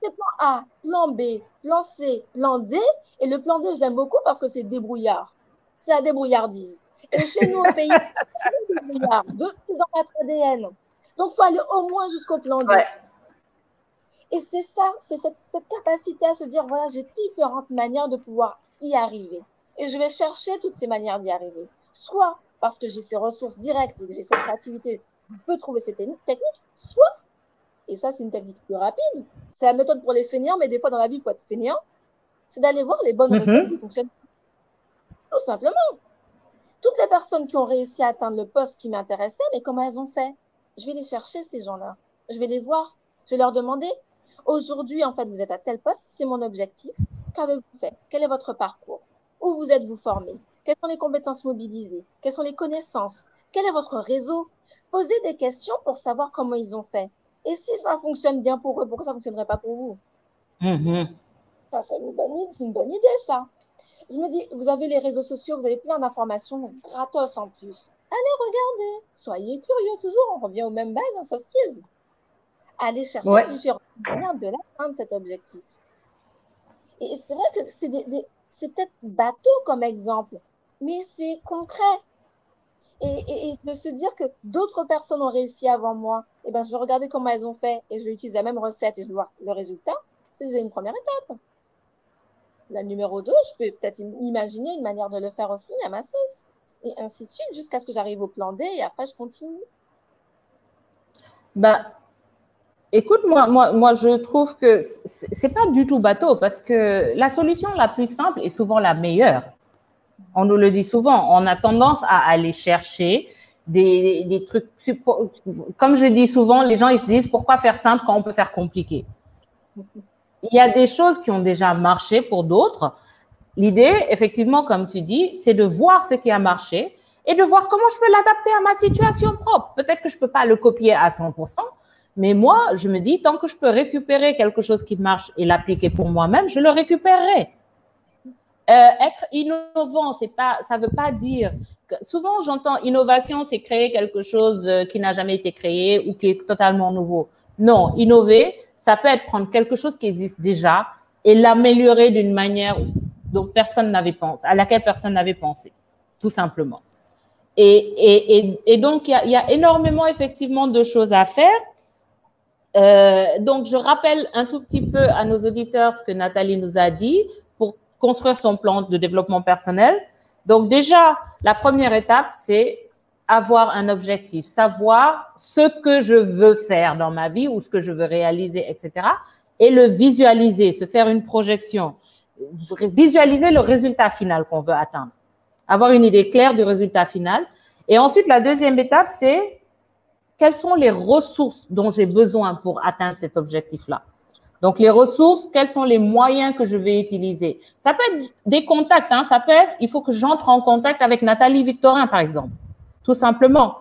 C'est plan A, plan B, plan C, plan D, et le plan D, je l'aime beaucoup parce que c'est débrouillard. C'est la débrouillardise. Et chez nous, au pays, c'est débrouillard. C'est dans notre ADN. Donc, il faut aller au moins jusqu'au plan D. Et c'est ça, c'est cette, capacité à se dire, voilà, j'ai différentes manières de pouvoir y arriver. Et je vais chercher toutes ces manières d'y arriver. Soit parce que j'ai ces ressources directes et que j'ai cette créativité, je peux trouver ces techniques, soit, et ça c'est une technique plus rapide, c'est la méthode pour les fainéants, mais des fois dans la vie, il faut être fainéant, c'est d'aller voir les bonnes mm-hmm. recettes qui fonctionnent. Tout simplement. Toutes les personnes qui ont réussi à atteindre le poste qui m'intéressait, mais comment elles ont fait? Je vais les chercher, ces gens-là. Je vais les voir. Je vais leur demander, aujourd'hui, en fait, vous êtes à tel poste, c'est mon objectif. Qu'avez-vous fait? Quel est votre parcours? Où vous êtes-vous formé? Quelles sont les compétences mobilisées? Quelles sont les connaissances? Quel est votre réseau? Posez des questions pour savoir comment ils ont fait. Et si ça fonctionne bien pour eux, pourquoi ça ne fonctionnerait pas pour vous? Mm-hmm. Ça, c'est une, bonne, une bonne idée, ça. Je me dis, vous avez les réseaux sociaux, vous avez plein d'informations gratos en plus. Allez regarder, soyez curieux, toujours, on revient aux mêmes bases en soft skills. Allez chercher différentes manières de l'atteindre, cet objectif. Et c'est vrai que c'est peut-être bateau comme exemple, mais c'est concret. Et, de se dire que d'autres personnes ont réussi avant moi, et eh ben, je vais regarder comment elles ont fait et je vais utiliser la même recette et je vais voir le résultat. C'est déjà une première étape. La numéro 2, je peux peut-être imaginer une manière de le faire aussi à ma sauce et ainsi de suite, jusqu'à ce que j'arrive au plan D et après je continue. Bah, écoute, moi, moi, moi, je trouve que c'est pas du tout bateau parce que la solution la plus simple est souvent la meilleure. On nous le dit souvent. On a tendance à aller chercher des, des trucs. Comme je dis souvent, les gens ils se disent pourquoi faire simple quand on peut faire compliqué? Il y a des choses qui ont déjà marché pour d'autres. L'idée, effectivement, comme tu dis, c'est de voir ce qui a marché et de voir comment je peux l'adapter à ma situation propre. Peut-être que je peux pas le copier à 100%, mais moi, je me dis, tant que je peux récupérer quelque chose qui marche et l'appliquer pour moi-même, je le récupérerai. Euh, être innovant, ça veut pas dire souvent j'entends innovation, c'est créer quelque chose euh, qui n'a jamais été créé ou qui est totalement nouveau. Non, innover, ça peut être prendre quelque chose qui existe déjà et l'améliorer d'une manière dont personne n'avait pensé, à laquelle personne n'avait pensé, tout simplement. Et, et, et, donc, il y, a, il y, a, énormément effectivement de choses à faire. Euh, donc, je rappelle un tout petit peu à nos auditeurs ce que Nathalie nous a dit pour construire son plan de développement personnel. Donc, déjà, la première étape, c'est avoir un objectif, savoir ce que je veux faire dans ma vie ou ce que je veux réaliser, etc. Et le visualiser, se faire une projection, visualiser le résultat final qu'on veut atteindre, avoir une idée claire du résultat final. Et ensuite, la deuxième étape, c'est quelles sont les ressources dont j'ai besoin pour atteindre cet objectif-là. Donc, les ressources, quels sont les moyens que je vais utiliser Ça peut être des contacts, hein, ça peut être, il faut que j'entre en contact avec Nathalie Victorin, par exemple tout simplement.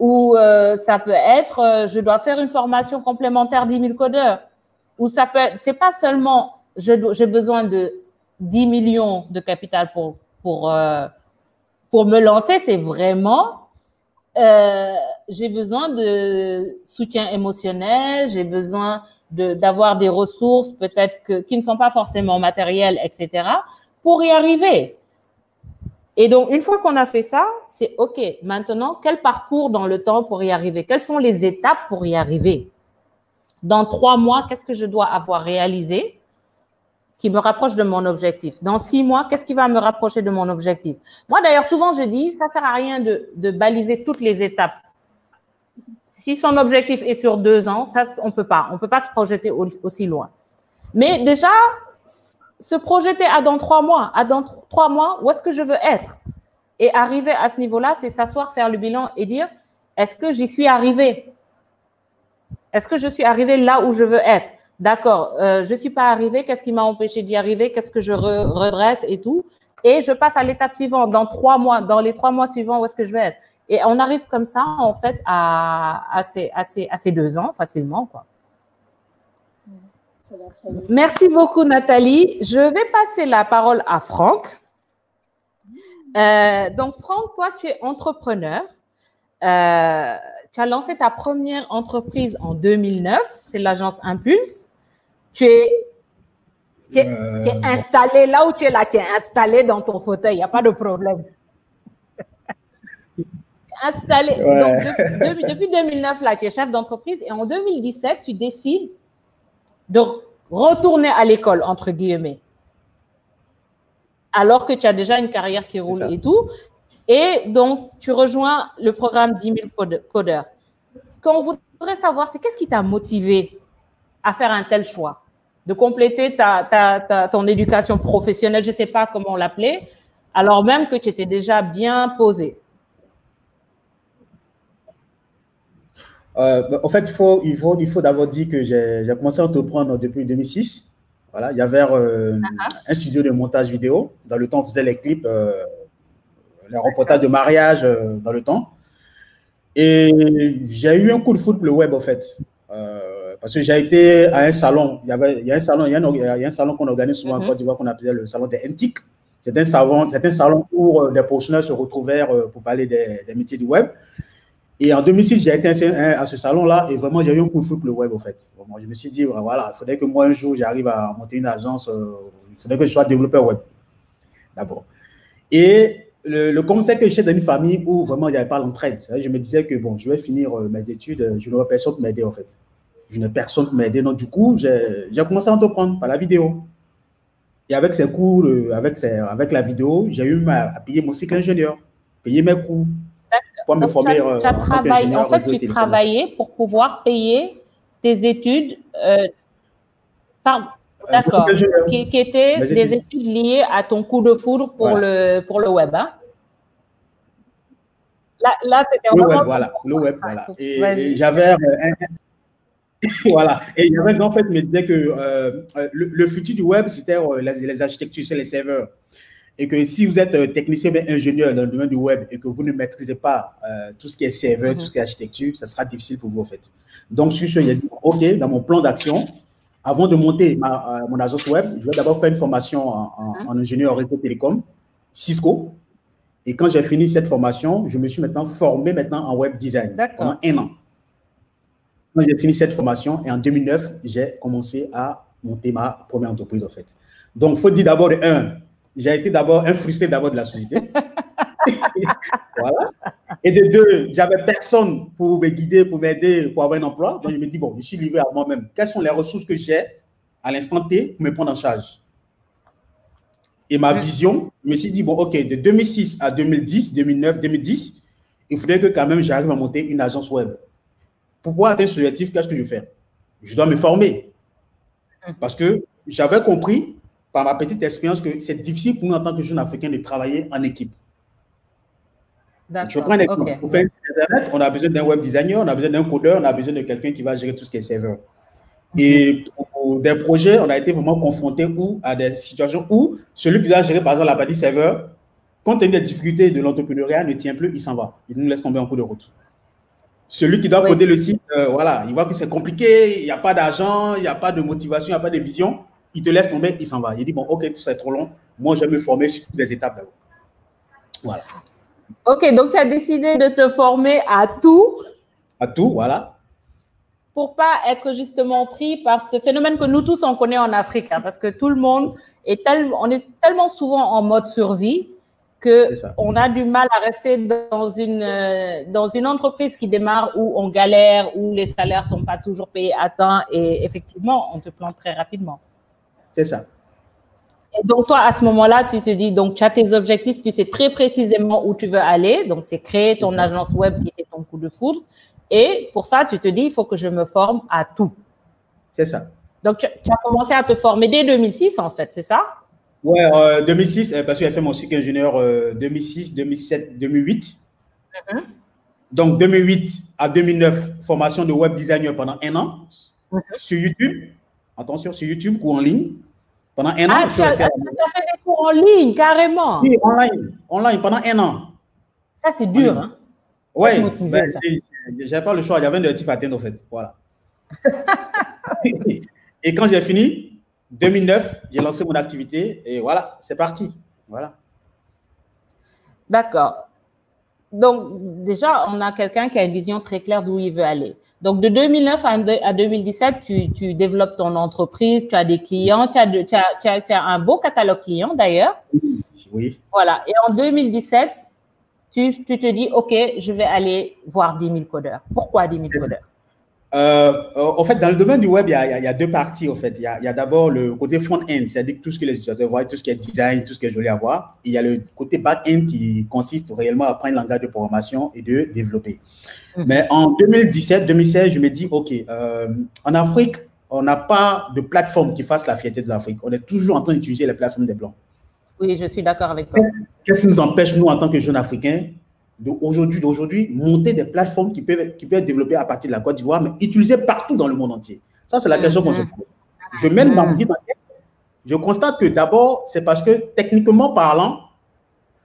Ou euh, ça peut être, euh, je dois faire une formation complémentaire 10 000 codeurs. Ou ça peut c'est pas seulement, j'ai besoin de 10 millions de capital pour, pour, euh, pour me lancer, c'est vraiment, euh, j'ai besoin de soutien émotionnel, j'ai besoin d'avoir des ressources peut-être qui ne sont pas forcément matérielles, etc., pour y arriver. Et donc, une fois qu'on a fait ça, c'est OK, maintenant, quel parcours dans le temps pour y arriver? Quelles sont les étapes pour y arriver? Dans trois mois, qu'est-ce que je dois avoir réalisé? Qui me rapproche de mon objectif Dans six mois, qu'est-ce qui va me rapprocher de mon objectif? Moi, d'ailleurs, souvent, je dis, ça ne sert à rien de, baliser toutes les étapes. Si son objectif est sur deux ans, ça, on ne peut pas. On peut pas se projeter aussi loin. Mais déjà, se projeter à dans trois mois, à dans trois mois, où est-ce que je veux être? Et arriver à ce niveau-là, c'est s'asseoir, faire le bilan et dire, est-ce que j'y suis arrivé Est-ce que je suis arrivé là où je veux être? D'accord, euh, je ne suis pas arrivé, qu'est-ce qui m'a empêché d'y arriver? Qu'est-ce que je redresse et tout? Et je passe à l'étape suivante, dans trois mois, dans les trois mois suivants, où est-ce que je vais être? Et on arrive comme ça, en fait, à, à, ces, à, ces, à ces deux ans, facilement, quoi. Merci beaucoup, Nathalie. Je vais passer la parole à Franck. Euh, donc, Franck, toi, tu es entrepreneur. Euh, tu as lancé ta première entreprise en 2009, c'est l'agence Impulse. Tu es, tu es, euh... tu es, installé là où tu es là, tu es installé dans ton fauteuil, il n'y a pas de problème. installé. Ouais. Donc, depuis, depuis 2009, là, tu es chef d'entreprise et en 2017, tu décides de retourner à l'école, entre guillemets, alors que tu as déjà une carrière qui roule et tout. Et donc, tu rejoins le programme 10 000 codeurs. Ce qu'on voudrait savoir, c'est qu'est-ce qui t'a motivé à faire un tel choix? De compléter ta, ta, ta ton éducation professionnelle, je ne sais pas comment l'appeler, alors même que tu étais déjà bien posé. Euh, en fait, il faut, il faut, il faut d'abord dire que j'ai commencé à entreprendre depuis 2006. Voilà, il y avait euh, uh -huh. un studio de montage vidéo. Dans le temps, on faisait les clips, euh, les reportages de mariage euh, dans le temps. Et j'ai eu un coup de foot pour le web, en fait. Euh, parce que j'ai été à un salon. Il y, avait, il y a un salon, il y a un, il y a un salon qu'on organise souvent en Côte d'Ivoire qu'on appelait le salon des NTIC. C'est un salon, c'est un salon où euh, des professionnels se retrouvèrent pour parler des, des métiers du web. Et en 2006, j'ai été à ce salon-là et vraiment, j'ai eu un coup de fou pour le web, en fait. Vraiment, je me suis dit, voilà, il faudrait que moi, un jour, j'arrive à monter une agence, euh, il faudrait que je sois développeur web, d'abord. Et le, le concept que j'étais dans une famille où vraiment, il n'y avait pas l'entraide. Je me disais que, bon, je vais finir euh, mes études, je n'aurai personne pour m'aider, en fait. Je n'ai personne pour m'aider. Donc, du coup, j'ai commencé à entreprendre par la vidéo. Et avec ces cours, avec, ces, avec la vidéo, j'ai eu à payer mon cycle ingénieur, payer mes cours pour me former. Tu as, tu as en, travaillé, en fait, tu travaillais pour pouvoir payer tes études. Euh, D'accord. Qui, qui, étaient des études. études. liées à ton coup de foudre pour, voilà. le, pour le web. Hein? Là, là c'était le web, voilà. Le web, voilà. Et, et j'avais un, *laughs* voilà. Et il y avait en fait, me disait que euh, le, le, futur du web, c'était euh, les, les, architectures, c'est les serveurs et que si vous êtes technicien ou ingénieur dans le domaine du web et que vous ne maîtrisez pas euh, tout ce qui est serveur, mm -hmm. tout ce qui est architecture, ça sera difficile pour vous en fait. Donc, sur ce, il a dit, OK, dans mon plan d'action, avant de monter ma, euh, mon agence web, je vais d'abord faire une formation en, en, mm -hmm. en ingénieur réseau télécom, Cisco. Et quand j'ai fini cette formation, je me suis maintenant formé maintenant en web design pendant un an. J'ai fini cette formation et en 2009, j'ai commencé à monter ma première entreprise en fait. Donc, il faut dire d'abord, un, j'ai été d'abord un frustré d'abord de la société. *laughs* voilà. Et de deux, j'avais personne pour me guider, pour m'aider, pour avoir un emploi. Donc, je me dis, bon, je suis livré à moi-même. Quelles sont les ressources que j'ai à l'instant T pour me prendre en charge? Et ma vision, je me suis dit, bon, OK, de 2006 à 2010, 2009, 2010, il faudrait que quand même j'arrive à monter une agence web. Pour pouvoir atteindre ce objectif, qu'est-ce que je fais? Je dois me former. Parce que j'avais compris par ma petite expérience que c'est difficile pour nous en tant que jeunes Africains de travailler en équipe. Je prends un exemple. Pour faire Internet, on a besoin d'un web designer, on a besoin d'un codeur, on a besoin de quelqu'un qui va gérer tout ce qui est serveur. Et pour des projets, on a été vraiment confronté à des situations où celui qui doit gérer, par exemple, la partie serveur, compte tenu des difficultés de l'entrepreneuriat, ne tient plus, il s'en va. Il nous laisse tomber en cours de route. Celui qui doit coder le site, euh, voilà, il voit que c'est compliqué, il n'y a pas d'argent, il n'y a pas de motivation, il n'y a pas de vision il te laisse tomber, il s'en va. Il dit, bon, ok, tout ça est trop long. Moi, je vais me former sur toutes les étapes d'abord. Voilà. Ok, donc tu as décidé de te former à tout. À tout, voilà. Pour pas être justement pris par ce phénomène que nous tous on connaît en Afrique, hein, parce que tout le monde est tellement, on est tellement souvent en mode survie que on a du mal à rester dans une euh, dans une entreprise qui démarre où on galère, où les salaires sont pas toujours payés à temps et effectivement on te plante très rapidement. C'est ça. Et donc, toi, à ce moment-là, tu te dis, donc, tu as tes objectifs, tu sais très précisément où tu veux aller. Donc, c'est créer ton agence web qui était ton coup de foudre. Et pour ça, tu te dis, il faut que je me forme à tout. C'est ça. Donc, tu, as commencé à te former dès 2006, en fait, c'est ça? Oui, 2006, euh, parce que j'ai fait mon cycle ingénieur 2006, 2007, 2008. Donc, 2008 à 2009, formation de web designer pendant un an mm-hmm. sur YouTube attention, sur YouTube ou en ligne. Pendant un an, ah, tu as, fait des cours en ligne, carrément. Oui, online, online pendant un an. Ça, c'est dur, hein? Oui, ben, j'avais pas le choix, avait un objectif à atteindre, en fait. Voilà. *laughs* et quand j'ai fini, 2009, j'ai lancé mon activité et voilà, c'est parti. Voilà. D'accord. Donc, déjà, on a quelqu'un qui a une vision très claire d'où il veut aller. Donc, de 2009 à 2017, tu, développes ton entreprise, tu as des clients, tu as, un beau catalogue client d'ailleurs. Oui. Voilà. Et en 2017, tu, te dis, OK, je vais aller voir 10 000 codeurs. Pourquoi 10 000 codeurs? Euh, en fait, dans le domaine du web, il y a, deux parties. En fait. Il y a, d'abord le côté front-end, c'est-à-dire tout ce que les utilisateurs voient, tout ce qui est design, tout ce que je voulais avoir. il y a le côté back-end qui consiste réellement à prendre un langage de programmation et de développer. Mhm. Mais en 2017, 2016, je me dis, OK, euh, en Afrique, on n'a pas de plateforme qui fasse la fierté de l'Afrique. On est toujours en train d'utiliser les plateformes des Blancs. Oui, je suis d'accord avec toi. Qu'est-ce qui nous empêche, nous, en tant que jeunes Africains, d'aujourd'hui, d'aujourd'hui, monter des plateformes qui peuvent, qui peuvent être développées à partir de la Côte d'Ivoire, mais utilisées partout dans le monde entier Ça, c'est la question qu'on se mhm. pose. Je mène ma vie dans Je constate que d'abord, c'est parce que techniquement parlant,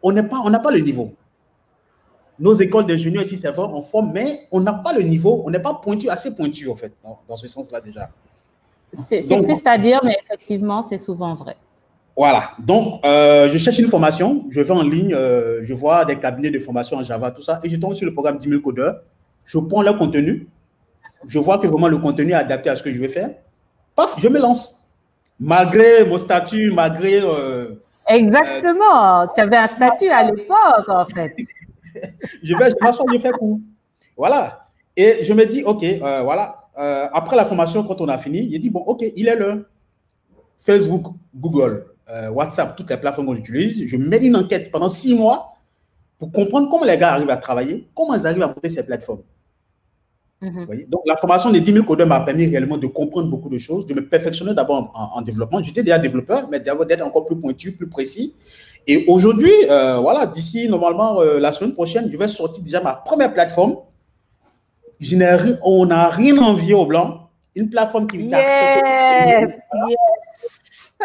on n'a pas, pas le niveau. Nos écoles d'ingénieurs ici, c'est fort, on forme, mais on n'a pas le niveau, on n'est pas pointu, assez pointu, en fait, dans, ce sens-là déjà. C'est triste à dire, mais effectivement, c'est souvent vrai. Voilà. Donc, euh, je cherche une formation, je vais en ligne, euh, je vois des cabinets de formation en Java, tout ça, et je tombe sur le programme 10 000 codeurs. Je prends leur contenu, je vois que vraiment le contenu est adapté à ce que je vais faire. Paf, je me lance. Malgré mon statut, malgré. Euh, Exactement. tu avais un statut à l'époque, en fait. *laughs* je vais, je façon, je fais coup. Voilà. Et je me dis, OK, voilà. après la formation, quand on a fini, il dit, bon, OK, il est là. Facebook, Google, euh, WhatsApp, toutes les plateformes que j'utilise. Je mets une enquête pendant six mois pour comprendre comment les gars arrivent à travailler, comment ils arrivent à monter ces plateformes. Mhm. Donc, la formation des 10 000 codeurs m'a permis réellement de comprendre beaucoup de choses, de me perfectionner d'abord en, développement. J'étais déjà développeur, mais d'être encore plus pointu, plus précis. Et aujourd'hui, euh, voilà, d'ici normalement euh, la semaine prochaine, je vais sortir déjà ma première plateforme. on n'a rien envié au blanc. Une plateforme qui yes,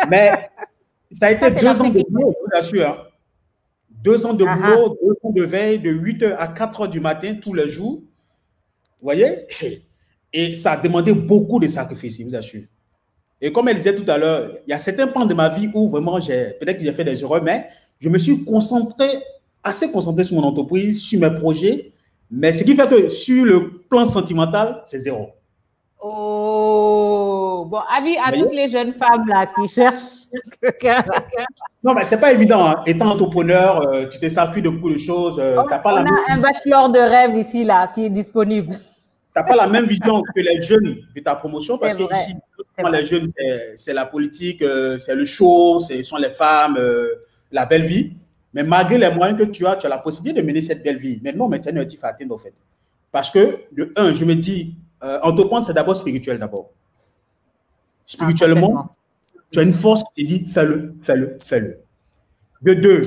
Mais ça a été deux ans de boulot, je vous assure. Hein. Deux ans de ah, boulot, deux ans de veille, de 8h à 4h du matin, tous les jours. Vous voyez? Et ça a demandé beaucoup de sacrifices, je vous assure. Et comme elle disait tout à l'heure, il y a certains points de ma vie où vraiment, j'ai peut-être que j'ai fait des erreurs, mais je me suis concentré assez concentré sur mon entreprise, sur mes projets, mais ce qui fait que sur le plan sentimental, c'est zéro. Oh, bon, avis à toutes les jeunes femmes là qui cherchent Non, mais c'est pas évident. Hein. Étant entrepreneur, euh, tu te sacrifies de beaucoup de choses. Euh, on, pas la a un bachelor de rêve ici là qui est disponible. Tu n'as pas la même vision que les jeunes de ta promotion parce que ici, les jeunes, c'est la politique, euh, c'est le show, ce sont les femmes, euh, la belle vie. Mais malgré les moyens que tu as, tu as la possibilité de mener cette belle vie. Mais non, mais tu as un objectif à atteindre, en fait. Parce que, de un, je me dis, entreprendre, c'est d'abord spirituel, d'abord. Spirituellement, tu as une force qui te dit, fais-le, fais-le, fais-le. De deux,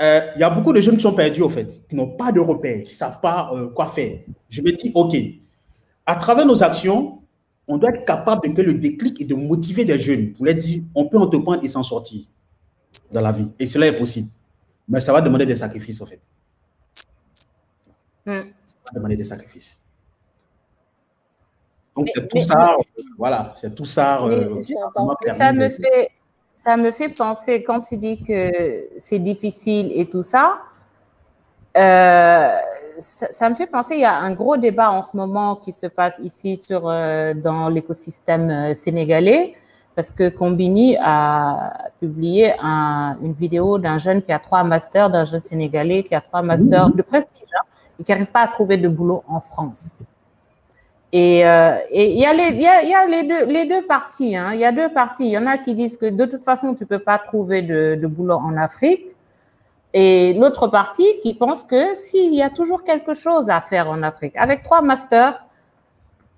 euh, il y a beaucoup de jeunes qui sont perdus, au fait, qui n'ont pas de repères, qui ne savent pas euh, quoi faire. Je me dis, OK, à travers nos actions, on doit être capable de créer le déclic et de motiver des jeunes pour leur dire, on peut entreprendre et s'en sortir dans la vie. Et cela est possible. Mais ça va demander des sacrifices, en fait. Hmm. Ça va demander des sacrifices. Donc, c'est tout, ça, voilà, c'est tout ça. Euh, ça me fait ça me fait penser, quand tu dis que c'est difficile et tout ça, euh, ça, me fait penser, il y a un gros débat en ce moment qui se passe ici sur, euh, dans l'écosystème euh, sénégalais, parce que Combini a publié une vidéo d'un jeune qui a trois masters, d'un jeune sénégalais qui a trois masters de prestige hein, et qui n'arrive pas à trouver de boulot en France. Et euh, il y a, les, y a, y a les, deux, les deux parties. Hein. Il y a deux parties. Il y en a qui disent que de toute façon, tu peux pas trouver de, de boulot en Afrique. Et l'autre partie qui pense que s'il y a toujours quelque chose à faire en Afrique, avec trois masters,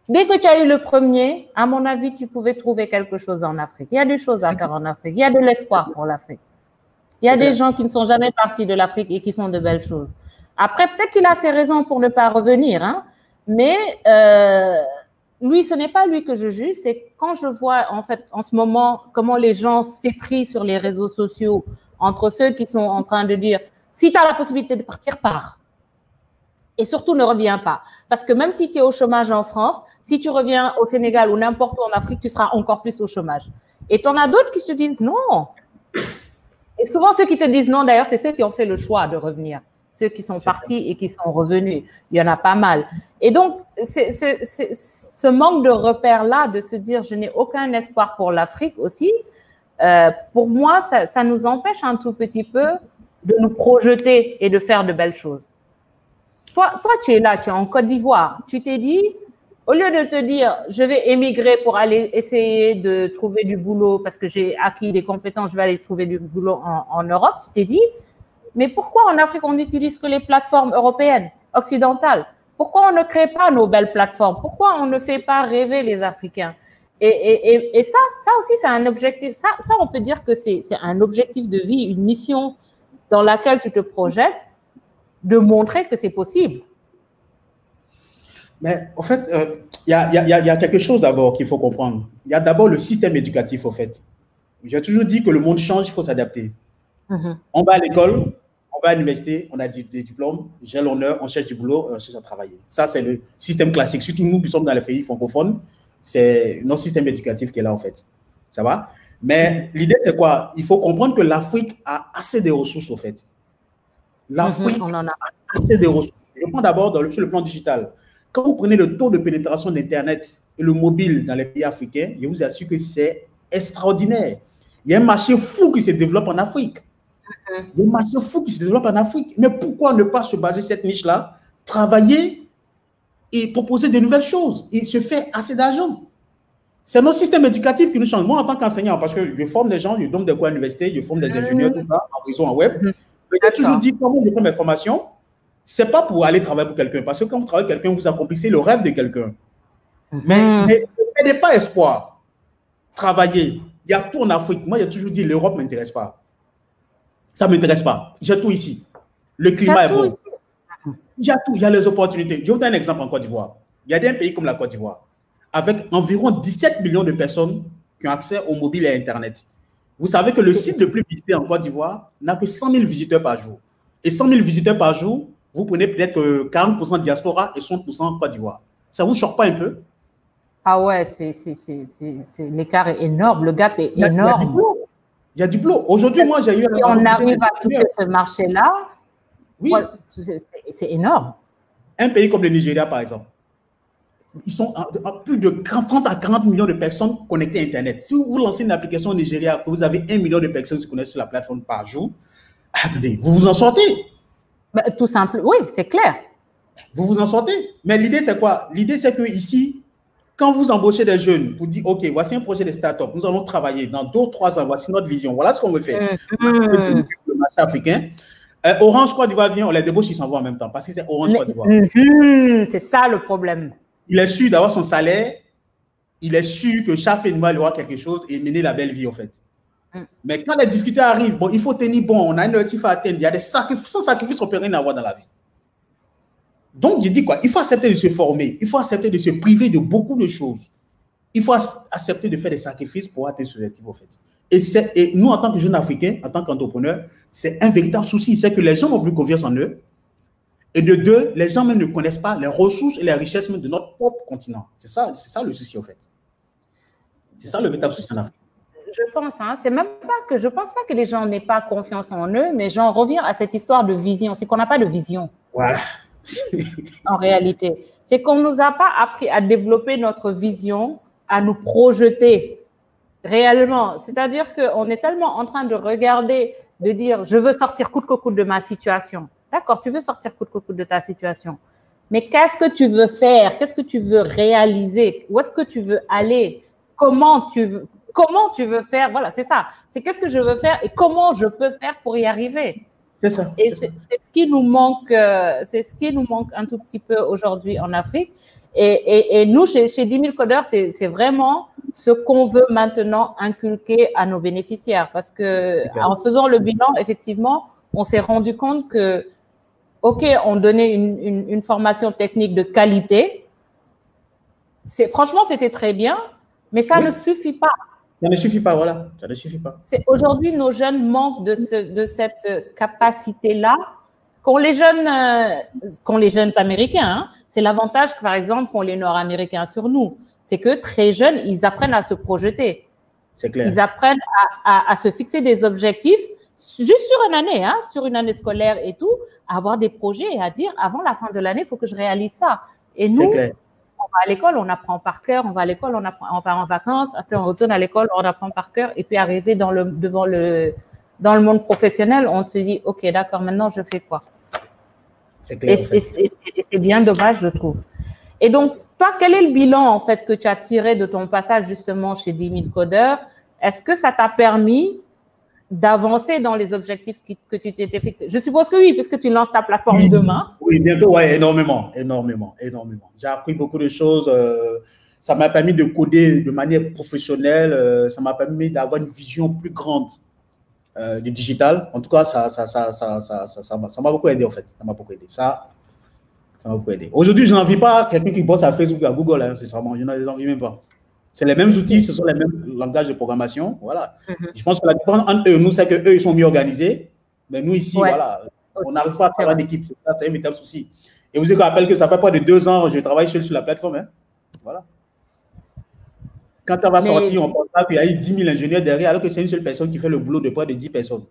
dès que tu as eu le premier, à mon avis, tu pouvais trouver quelque chose en Afrique. Il y a des choses à faire en Afrique. Il y a de l'espoir pour l'Afrique. Il y a des gens qui ne sont jamais partis de l'Afrique et qui font de belles choses. Après, peut-être qu'il a ses raisons pour ne pas revenir, hein. Mais euh, lui, ce n'est pas lui que je juge, c'est quand je vois en fait en ce moment comment les gens s'étrient sur les réseaux sociaux entre ceux qui sont en train de dire si tu as la possibilité de partir, pars. Et surtout, ne reviens pas. Parce que même si tu es au chômage en France, si tu reviens au Sénégal ou n'importe où en Afrique, tu seras encore plus au chômage. Et tu en as d'autres qui te disent non. Et souvent, ceux qui te disent non, d'ailleurs, c'est ceux qui ont fait le choix de revenir ceux qui sont partis et qui sont revenus. Il y en a pas mal. Et donc, c'est, ce manque de repères-là, de se dire je n'ai aucun espoir pour l'Afrique aussi, euh, pour moi, ça, ça, nous empêche un tout petit peu de nous projeter et de faire de belles choses. Toi, toi tu es là, tu es en Côte d'Ivoire. Tu t'es dit, au lieu de te dire je vais émigrer pour aller essayer de trouver du boulot parce que j'ai acquis des compétences, je vais aller trouver du boulot en, en Europe, tu t'es dit, mais pourquoi en Afrique, on n'utilise que les plateformes européennes, occidentales? Pourquoi on ne crée pas nos belles plateformes? Pourquoi on ne fait pas rêver les Africains? Et, et, et, ça, ça aussi, c'est un objectif. Ça, ça, on peut dire que c'est un objectif de vie, une mission dans laquelle tu te projettes, de montrer que c'est possible. Mais en fait, euh, il y, a, y, a, y, a, quelque chose d'abord qu'il faut comprendre. Il y a d'abord le système éducatif, en fait. J'ai toujours dit que le monde change, il faut s'adapter. Mm-hmm. On va à l'école, on va à l'université, on a des diplômes, j'ai l'honneur, on cherche du boulot, on cherche à travailler. Ça, c'est le système classique. Surtout nous qui sommes dans les pays francophones, c'est notre système éducatif qui est là, en fait. Ça va? Mais l'idée, c'est quoi? Il faut comprendre que l'Afrique a assez de ressources, en fait. L'Afrique mm-hmm, a assez de ressources. Je prends d'abord sur le plan digital. Quand vous prenez le taux de pénétration d'Internet et le mobile dans les pays africains, je vous assure que c'est extraordinaire. Il y a un marché fou qui se développe en Afrique. Des marchés fous qui se développent en Afrique. Mais pourquoi ne pas se baser cette niche-là, travailler et proposer de nouvelles choses et se faire assez d'argent? C'est notre système éducatif qui nous change. Moi, en tant qu'enseignant, parce que je forme des gens, je donne des cours à l'université, je forme des ingénieurs, tout ça, en réseau, en web. Mm-hmm. J'ai toujours dit, comment je fais mes formations, c'est pas pour aller travailler pour quelqu'un. Parce que quand vous travaillez avec quelqu'un, vous accomplissez le rêve de quelqu'un. Mm-hmm. Mais, mais ne perdez pas espoir. Travaillez. Il y a tout en Afrique. Moi, j'ai toujours dit, l'Europe ne m'intéresse pas. Ça ne m'intéresse pas. J'ai tout ici. Le climat est bon. Il y a tout. Il y a les opportunités. Je vous donne un exemple en Côte d'Ivoire. Il y a des pays comme la Côte d'Ivoire, avec environ 17 millions de personnes qui ont accès au mobile et à Internet. Vous savez que le site le plus visité en Côte d'Ivoire n'a que 100 000 visiteurs par jour. Et 100 000 visiteurs par jour, vous prenez peut-être 40% de diaspora et 60% Côte d'Ivoire. Ça ne vous choque pas un peu? Ah ouais, l'écart est énorme, le gap est énorme. Il y a du boulot. Aujourd'hui, moi, j'ai eu. Si on arrive à toucher ce marché-là, Oui. C'est énorme. Un pays comme le Nigeria, par exemple, ils sont à, plus de 30 à 40 millions de personnes connectées à Internet. Si vous lancez une application au Nigeria, que vous avez un million de personnes qui se connectent sur la plateforme par jour, attendez, vous vous en sortez. Bah, tout simple, oui, c'est clair. Vous vous en sortez. Mais l'idée, c'est quoi? L'idée, c'est que ici, quand vous embauchez des jeunes, vous dites, OK, voici un projet de start-up, nous allons travailler dans deux ou trois ans, voici notre vision, voilà ce qu'on veut faire. Mm-hmm. Le marché africain. Euh, Orange Côte d'Ivoire vient, on les débauche, ils s'en vont en même temps, parce que c'est Orange Côte d'Ivoire. Mm-hmm. c'est ça le problème. Il est sûr d'avoir son salaire, il est sûr que chaque fin de mois, il aura quelque chose et mener la belle vie, en fait. Mm. Mais quand les difficultés arrivent, bon, il faut tenir bon, on a une objectif à atteindre, il y a des sacrifices, sans sacrifice, on peut rien avoir dans la vie. Donc, je dis quoi? Il faut accepter de se former, il faut accepter de se priver de beaucoup de choses. Il faut accepter de faire des sacrifices pour atteindre ce objectif, en fait. Et, et nous, en tant que jeunes Africains, en tant qu'entrepreneurs, c'est un véritable souci. C'est que les gens n'ont plus confiance en eux. Et de deux, les gens même ne connaissent pas les ressources et les richesses de notre propre continent. C'est ça, c'est ça le souci, en fait. C'est ça le véritable souci en Afrique. Je pense, hein, c'est même pas que je pense pas que les gens n'aient pas confiance en eux, mais j'en reviens à cette histoire de vision. C'est qu'on n'a pas de vision. Voilà *laughs* en réalité. C'est qu'on ne nous a pas appris à développer notre vision, à nous projeter réellement. C'est-à-dire qu'on est tellement en train de regarder, de dire, je veux sortir coûte que coûte de ma situation. D'accord, tu veux sortir coûte que coûte de ta situation. Mais qu'est-ce que tu veux faire? Qu'est-ce que tu veux réaliser? Où est-ce que tu veux aller? Comment tu veux, comment tu veux faire? Voilà, c'est ça. C'est qu'est-ce que je veux faire et comment je peux faire pour y arriver? C'est ça. Et c'est ce qui nous manque, euh, c'est ce qui nous manque un tout petit peu aujourd'hui en Afrique. Et, et, et, nous, chez, chez 10 000 codeurs, c'est vraiment ce qu'on veut maintenant inculquer à nos bénéficiaires. Parce que en faisant le bilan, effectivement, on s'est rendu compte que, OK, on donnait une, une, une formation technique de qualité. Franchement, c'était très bien, mais ça ne suffit pas. Ça ne suffit pas, voilà. Ça ne suffit pas. Aujourd'hui nos jeunes manquent de, ce, de cette capacité-là. Qu'ont les jeunes, euh, les jeunes américains, hein, c'est l'avantage, par exemple, qu'ont les Nord-Américains sur nous. C'est que très jeunes, ils apprennent à se projeter. C'est clair. Ils apprennent à, à, à, se fixer des objectifs juste sur une année, hein, sur une année scolaire et tout, à avoir des projets et à dire avant la fin de l'année, il faut que je réalise ça. Et nous, clair on va à l'école, on apprend par cœur, on va à l'école, on apprend, on va en vacances, après on retourne à l'école, on apprend par cœur, et puis arriver dans le, devant le, dans le monde professionnel, on se dit, OK, d'accord, maintenant je fais quoi? C'est clair. Et, c'est bien dommage, je trouve. Et donc, toi, quel est le bilan, en fait, que tu as tiré de ton passage justement chez 10 000 codeurs? Est-ce que ça t'a permis d'avancer dans les objectifs que tu t'étais fixé Je suppose que oui, puisque tu lances ta plateforme demain. Oui, bientôt, oui, énormément, énormément, énormément. J'ai appris beaucoup de choses. Euh, ça m'a permis de coder de manière professionnelle. Euh, ça m'a permis d'avoir une vision plus grande euh, du digital. En tout cas, ça ça, ça, ça, ça, ça, ça m'a beaucoup aidé, en fait. Ça m'a beaucoup aidé. Ça, ça m'a beaucoup aidé. Aujourd'hui, je n'envie pas quelqu'un qui bosse à Facebook, à Google, hein, sincèrement. Je n'en envie même pas. C'est les mêmes outils, ce sont les mêmes langages de programmation. Voilà. Mhm. Je pense que la différence entre eux, nous, c'est qu'eux, ils sont mieux organisés. Mais nous, ici, voilà, on n'arrive pas à travailler en équipe. C'est un véritable souci. Et vous vous rappelle que ça fait pas de deux ans que je travaille seul sur la plateforme. Hein. Voilà. Quand on va sortir, on pense qu'il y a eu 10 000 ingénieurs derrière, alors que c'est une seule personne qui fait le boulot de près de 10 personnes.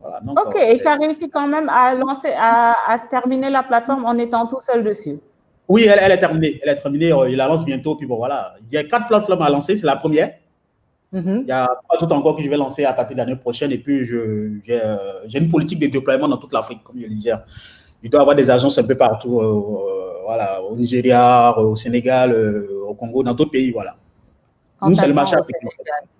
Voilà. ok, euh, et tu as réussi quand même à lancer, à, à terminer la plateforme en étant tout seul dessus. Oui, elle, elle, est terminée. Elle est terminée. Euh, il la lance bientôt. Puis bon, voilà. Il y a quatre plateformes à lancer. C'est la première. Mm-hmm. Il y a trois autres encore que je vais lancer à partir de l'année prochaine. Et puis, j'ai euh, une politique de déploiement dans toute l'Afrique, comme je le disais. Il doit avoir des agences un peu partout. Euh, voilà, au Nigeria, au Sénégal, au Congo, dans d'autres pays. Voilà. Nous, c'est le marché africain.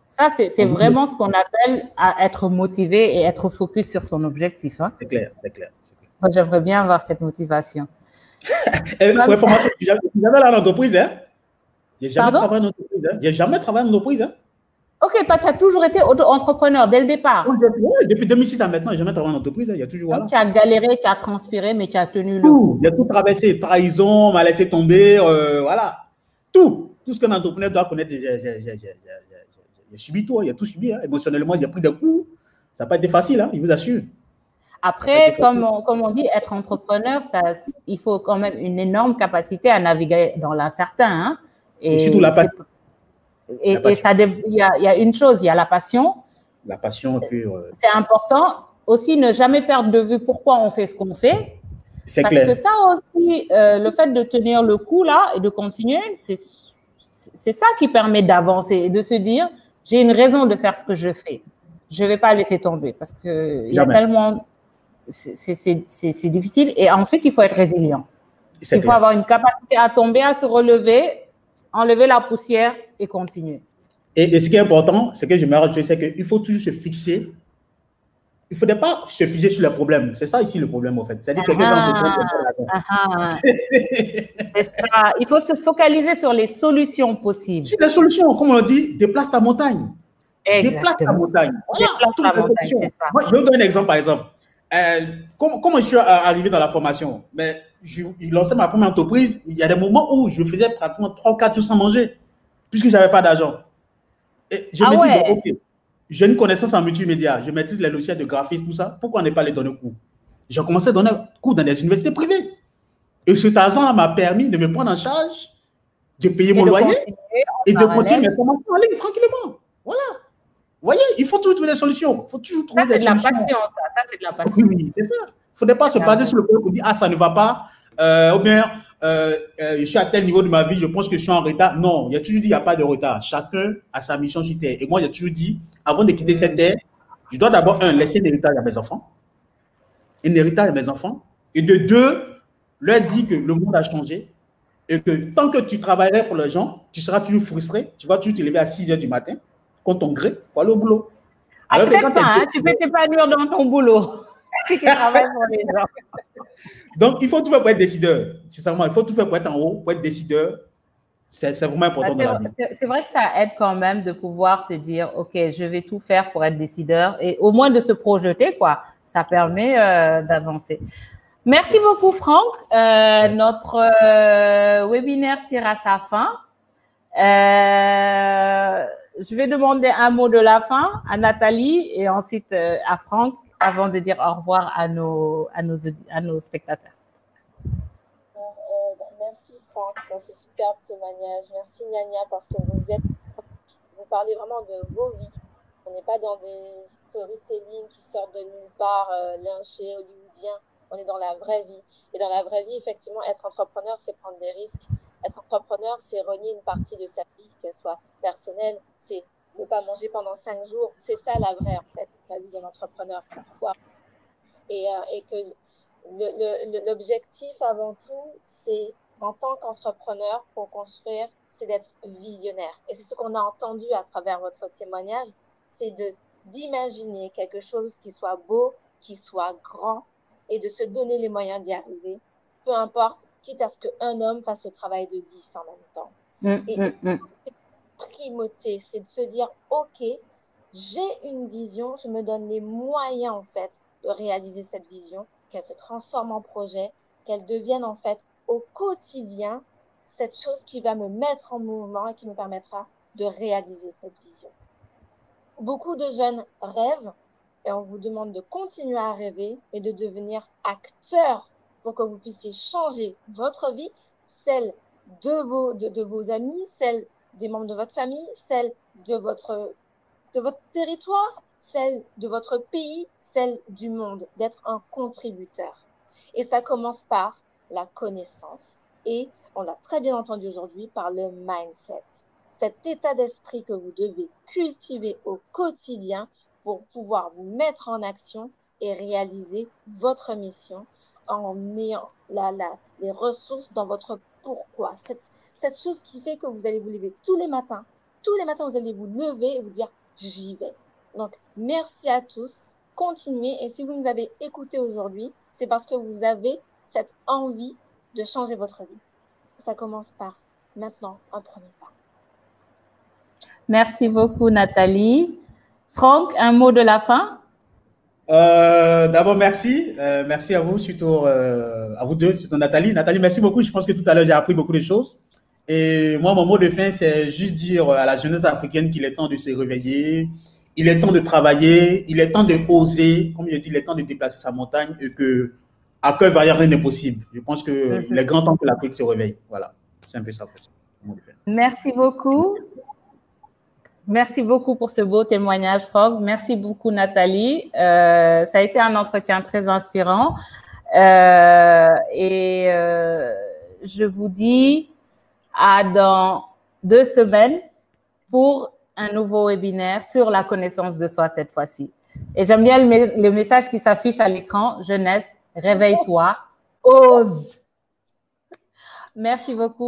Ça, c'est vraiment ce qu'on appelle à être motivé et être focus sur son objectif. Hein. C'est clair, c'est clair. Moi, j'aimerais bien avoir cette motivation. *laughs* pour information, je n'ai jamais allé en entreprise. Hein? Je n'ai jamais travaillé en entreprise. Hein? Je n'ai jamais travaillé en entreprise. Hein? Ok, toi, tu as toujours été entrepreneur dès le départ? Oui, depuis 2006 à maintenant, je n'ai jamais travaillé en entreprise. Hein. Il y a toujours, Donc, tu as galéré, tu as transpiré, mais tu as tenu le coup. J'ai tout traversé. Trahison, m'a laissé tomber. Euh, voilà. Tout. Tout ce qu'un entrepreneur doit connaître, j'ai subi tout. Il a tout subi. Hein. Émotionnellement, j'ai pris des coups. Ça n'a pas été facile, hein, je vous assure. Après, comme on, comme on dit, être entrepreneur, ça, il faut quand même une énorme capacité à naviguer dans l'incertain. Hein. Et, surtout la passion. Et, ça, il y, a, il y, a, une chose, il y a la passion. La passion pure. C'est important. Aussi, ne jamais perdre de vue pourquoi on fait ce qu'on fait. C'est clair. Parce que ça aussi, euh, le fait de tenir le coup là et de continuer, c'est ça qui permet d'avancer et de se dire, j'ai une raison de faire ce que je fais. Je ne vais pas laisser tomber parce que il y a tellement, c'est difficile. Et ensuite, il faut être résilient. Il faut avoir une capacité à tomber, à se relever, enlever la poussière et continuer. Et, ce qui est important, c'est que je me c'est qu'il faut toujours se fixer. Il ne faudrait pas se figer sur les problèmes. C'est ça ici le problème, en fait. C'est-à-dire que quelqu'un ah, ah. ça. Il faut se focaliser sur les solutions possibles. Sur les solutions, comme on dit, déplace ta montagne. Déplace ta montagne. Voilà, déplace ta montagne, Moi, je vais vous donner un exemple, par exemple. Euh, comment, je suis arrivé dans la formation Mais je, lançais ma première entreprise. Il y a des moments où je faisais pratiquement 3 ou 4 jours sans manger, puisque je n'avais pas d'argent. Et je ah me dis, ok, j'ai une connaissance en multimédia, je maîtrise les logiciels de graphisme, tout ça. Pourquoi on n'est pas allé donner cours? J'ai commencé à donner cours dans des universités privées. Et cet argent m'a permis de me prendre en charge, de payer mon loyer et de continuer mes formations en ligne tranquillement. Voilà. Vous voyez, il faut toujours trouver des solutions. Il faut toujours trouver des solutions. C'est de la passion, ça. ça c'est de la passion. Oui, c'est ça. Il ne faudrait pas se baser sur le fait qu'on dit, ah, ça ne va pas. Euh, ou bien, euh, euh, je suis à tel niveau de ma vie, je pense que je suis en retard. Non, il y a toujours dit, il n'y a pas de retard. Chacun a sa mission sur Terre. Et moi, j'ai toujours dit, avant de quitter cette Terre, je dois d'abord, un, laisser un héritage à mes enfants. Un héritage à mes enfants. Et de deux, leur dire que le monde a changé et que tant que tu travaillerais pour les gens, tu seras toujours frustré. Tu vas toujours te lever à 6 heures du matin, contre ton gré, pour aller au boulot. Ah, Alors, pas, hein, tu peux t'épanouir dans ton boulot. *laughs* tu travailles pour les gens. Donc, il faut tout faire pour être décideur. Sincèrement, il faut tout faire pour être en haut, pour être décideur. C'est vraiment important dans la vie. C'est vrai que ça aide quand même de pouvoir se dire, OK, je vais tout faire pour être décideur et au moins de se projeter, quoi. Ça permet euh, d'avancer. Merci beaucoup, Franck. Euh, notre euh, webinaire tire à sa fin. Je vais demander un mot de la fin à Nathalie et ensuite à Franck avant de dire au revoir à nos, à nos, à nos spectateurs. Euh, bah, merci Franck pour ce superbe témoignage. Merci Niania parce que vous vous parlez vraiment de vos vies. On n'est pas dans des storytelling qui sortent de nulle part, euh, lynchés, hollywoodiens. On est dans la vraie vie. Et dans la vraie vie, effectivement, être entrepreneur, c'est prendre des risques. Être entrepreneur, c'est renier une partie de sa vie, qu'elle soit personnelle, c'est ne pas manger pendant cinq jours. C'est ça la vraie, en fait, la vie d'un entrepreneur parfois. Et, euh, et que l'objectif avant tout, c'est en tant qu'entrepreneur pour construire, c'est d'être visionnaire. Et c'est ce qu'on a entendu à travers votre témoignage, c'est d'imaginer quelque chose qui soit beau, qui soit grand, et de se donner les moyens d'y arriver, peu importe, quitte à ce qu'un homme fasse le travail de dix en même temps. Mmh, et, mmh, mmh primauté, c'est de se dire, OK, j'ai une vision, je me donne les moyens, en fait, de réaliser cette vision, qu'elle se transforme en projet, qu'elle devienne, en fait, au quotidien, cette chose qui va me mettre en mouvement et qui me permettra de réaliser cette vision. Beaucoup de jeunes rêvent et on vous demande de continuer à rêver, et de devenir acteur pour que vous puissiez changer votre vie, celle de vos, de, vos amis, celle des membres de votre famille, celle de votre, de votre territoire, celle de votre pays, celle du monde, d'être un contributeur. Et ça commence par la connaissance et, on l'a très bien entendu aujourd'hui, par le mindset. Cet état d'esprit que vous devez cultiver au quotidien pour pouvoir vous mettre en action et réaliser votre mission en ayant la, la, les ressources dans votre pourquoi. Cette, cette chose qui fait que vous allez vous lever tous les matins. Tous les matins, vous allez vous lever et vous dire j'y vais. Donc, merci à tous. Continuez. Et si vous nous avez écoutés aujourd'hui, c'est parce que vous avez cette envie de changer votre vie. Ça commence par maintenant un premier pas. Merci beaucoup, Nathalie. Franck, un mot de la fin? Euh, D'abord, merci. Euh, merci à vous, surtout euh, à vous deux, surtout Nathalie. Nathalie, merci beaucoup. Je pense que tout à l'heure, j'ai appris beaucoup de choses. Et moi, mon mot de fin, c'est juste dire à la jeunesse africaine qu'il est temps de se réveiller, il est temps de travailler, il est temps de oser, comme je dis, il est temps de déplacer sa montagne et que à cœur rien n'est possible. Je pense que mm -hmm. est grand temps que l'Afrique se réveille. Voilà, c'est un peu ça. Merci beaucoup. Merci beaucoup pour ce beau témoignage, Franck. Merci beaucoup, Nathalie. Euh, ça a été un entretien très inspirant. et je vous dis à dans deux semaines pour un nouveau webinaire sur la connaissance de soi cette fois-ci. Et j'aime bien le, message qui s'affiche à l'écran, jeunesse, réveille-toi, ose. Merci beaucoup.